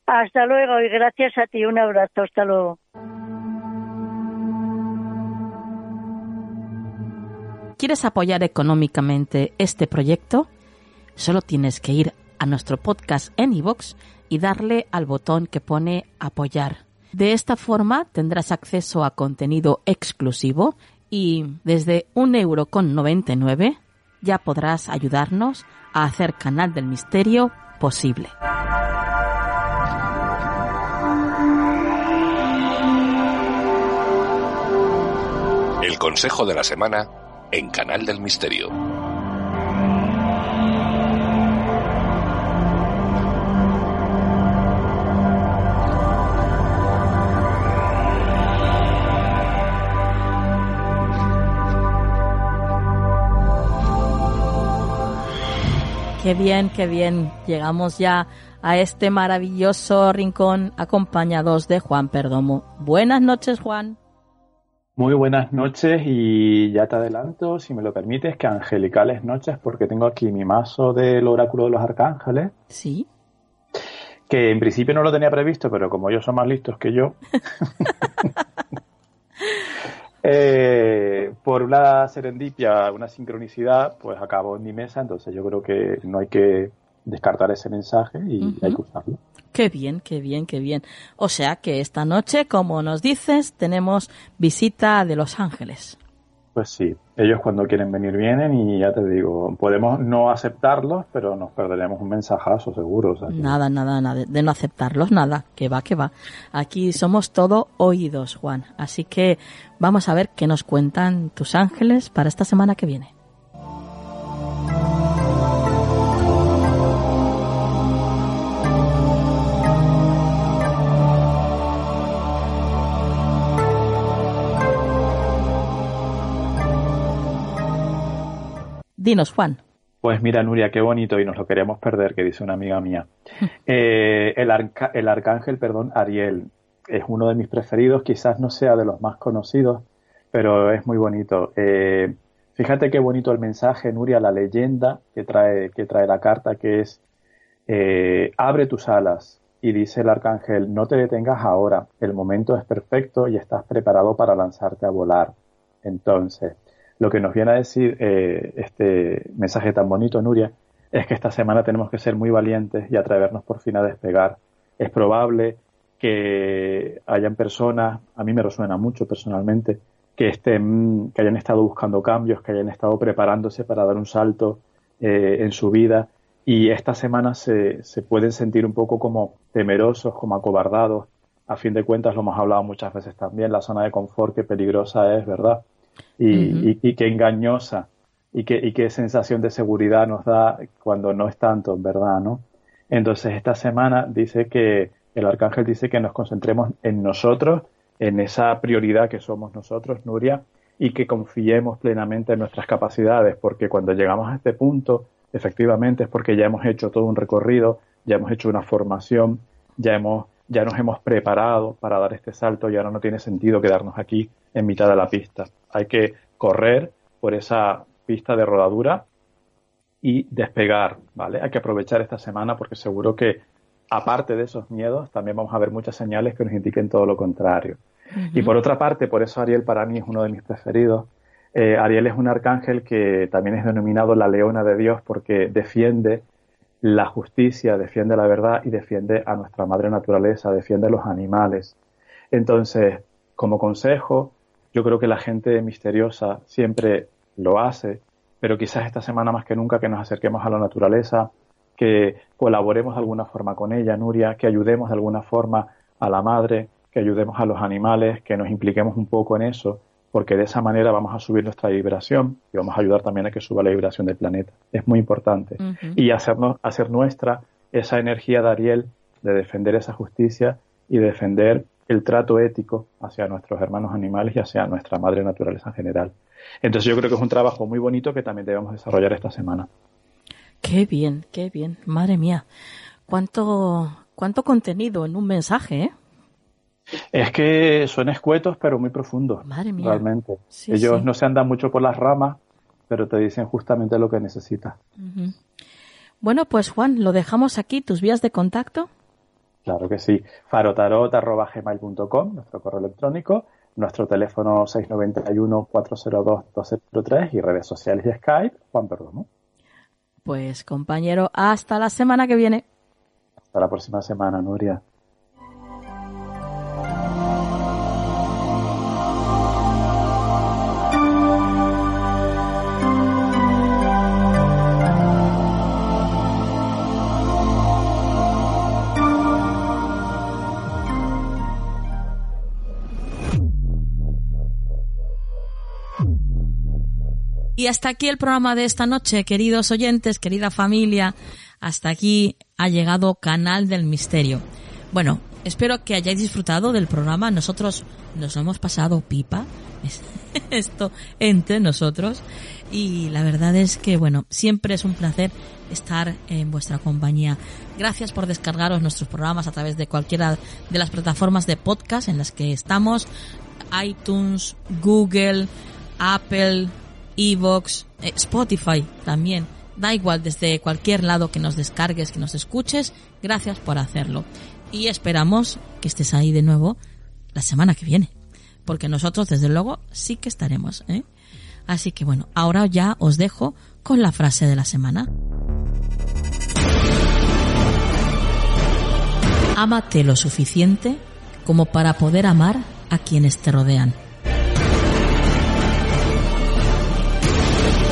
Speaker 5: Hasta luego y gracias a ti, un abrazo, hasta luego.
Speaker 1: ¿Quieres apoyar económicamente este proyecto? Solo tienes que ir a nuestro podcast en iVoox y darle al botón que pone apoyar. De esta forma tendrás acceso a contenido exclusivo y desde un euro con 99 ya podrás ayudarnos a hacer Canal del Misterio posible.
Speaker 4: El consejo de la semana en Canal del Misterio.
Speaker 1: Qué bien, qué bien. Llegamos ya a este maravilloso rincón acompañados de Juan Perdomo. Buenas noches, Juan.
Speaker 6: Muy buenas noches y ya te adelanto, si me lo permites, que angelicales noches porque tengo aquí mi mazo del oráculo de los arcángeles.
Speaker 1: Sí.
Speaker 6: Que en principio no lo tenía previsto, pero como ellos son más listos que yo, eh, por una serendipia, una sincronicidad, pues acabo en mi mesa, entonces yo creo que no hay que descartar ese mensaje y hay que usarlo.
Speaker 1: Qué bien, qué bien, qué bien. O sea que esta noche, como nos dices, tenemos visita de Los Ángeles.
Speaker 6: Pues sí, ellos cuando quieren venir vienen y ya te digo, podemos no aceptarlos, pero nos perderemos un mensajazo seguro.
Speaker 1: Nada, nada, nada, de no aceptarlos, nada, que va, que va. Aquí somos todo oídos, Juan. Así que vamos a ver qué nos cuentan tus ángeles para esta semana que viene. Dinos, Juan.
Speaker 6: Pues mira, Nuria, qué bonito y nos lo queremos perder, que dice una amiga mía. Eh, el, el arcángel, perdón, Ariel, es uno de mis preferidos, quizás no sea de los más conocidos, pero es muy bonito. Eh, fíjate qué bonito el mensaje, Nuria, la leyenda que trae, que trae la carta, que es, eh, abre tus alas, y dice el arcángel, no te detengas ahora, el momento es perfecto y estás preparado para lanzarte a volar. Entonces, lo que nos viene a decir eh, este mensaje tan bonito, Nuria, es que esta semana tenemos que ser muy valientes y atrevernos por fin a despegar. Es probable que hayan personas, a mí me resuena mucho personalmente, que estén, que hayan estado buscando cambios, que hayan estado preparándose para dar un salto eh, en su vida y esta semana se, se pueden sentir un poco como temerosos, como acobardados. A fin de cuentas, lo hemos hablado muchas veces también, la zona de confort, qué peligrosa es, ¿verdad? Y, qué engañosa y qué, y qué sensación de seguridad nos da cuando no es tanto, ¿verdad? ¿no? Entonces esta semana dice que el arcángel dice que nos concentremos en nosotros, en esa prioridad que somos nosotros, Nuria, y que confiemos plenamente en nuestras capacidades, porque cuando llegamos a este punto, efectivamente es porque ya hemos hecho todo un recorrido, ya hemos hecho una formación, ya hemos ya nos hemos preparado para dar este salto y ahora no tiene sentido quedarnos aquí en mitad de la pista. Hay que correr por esa pista de rodadura y despegar, ¿vale? Hay que aprovechar esta semana porque seguro que aparte de esos miedos también vamos a ver muchas señales que nos indiquen todo lo contrario. Y por otra parte, por eso Ariel para mí es uno de mis preferidos. Eh, Ariel es un arcángel que también es denominado la leona de Dios porque defiende la justicia, defiende la verdad y defiende a nuestra madre naturaleza, defiende a los animales. Entonces, como consejo, yo creo que la gente misteriosa siempre lo hace, pero quizás esta semana más que nunca que nos acerquemos a la naturaleza, que colaboremos de alguna forma con ella, Nuria, que ayudemos de alguna forma a la madre, que ayudemos a los animales, que nos impliquemos un poco en eso, porque de esa manera vamos a subir nuestra vibración y vamos a ayudar también a que suba la vibración del planeta. Es muy importante. Y hacernos, hacer nuestra esa energía de Ariel de defender esa justicia y defender el trato ético hacia nuestros hermanos animales y hacia nuestra madre naturaleza en general. Entonces yo creo que es un trabajo muy bonito que también debemos desarrollar esta semana.
Speaker 1: Qué bien, qué bien. Madre mía. Cuánto, cuánto contenido en un mensaje, ¿eh?
Speaker 6: Es que son escuetos, pero muy profundos.
Speaker 1: Madre mía.
Speaker 6: Realmente. Ellos no se andan mucho por las ramas, pero te dicen justamente lo que necesitas.
Speaker 1: Bueno, pues Juan, lo dejamos aquí, tus vías de contacto.
Speaker 6: Claro que sí. farotarot.gmail.com, nuestro correo electrónico, nuestro teléfono 691-402-203 y redes sociales y Skype, Juan Perdomo.
Speaker 1: Pues compañero, hasta la semana que viene.
Speaker 6: Hasta la próxima semana, Nuria.
Speaker 1: Y hasta aquí el programa de esta noche, queridos oyentes, querida familia. Hasta aquí ha llegado Canal del Misterio. Bueno, espero que hayáis disfrutado del programa. Nosotros nos hemos pasado pipa. Esto entre nosotros. Y la verdad es que, bueno, siempre es un placer estar en vuestra compañía. Gracias por descargaros nuestros programas a través de cualquiera de las plataformas de podcast en las que estamos. iTunes, Google, Apple, Evox, eh, Spotify también. Da igual desde cualquier lado que nos descargues, que nos escuches. Gracias por hacerlo. Y esperamos que estés ahí de nuevo la semana que viene. Porque nosotros, desde luego, sí que estaremos. ¿eh? Así que bueno, ahora ya os dejo con la frase de la semana. Ámate lo suficiente como para poder amar a quienes te rodean.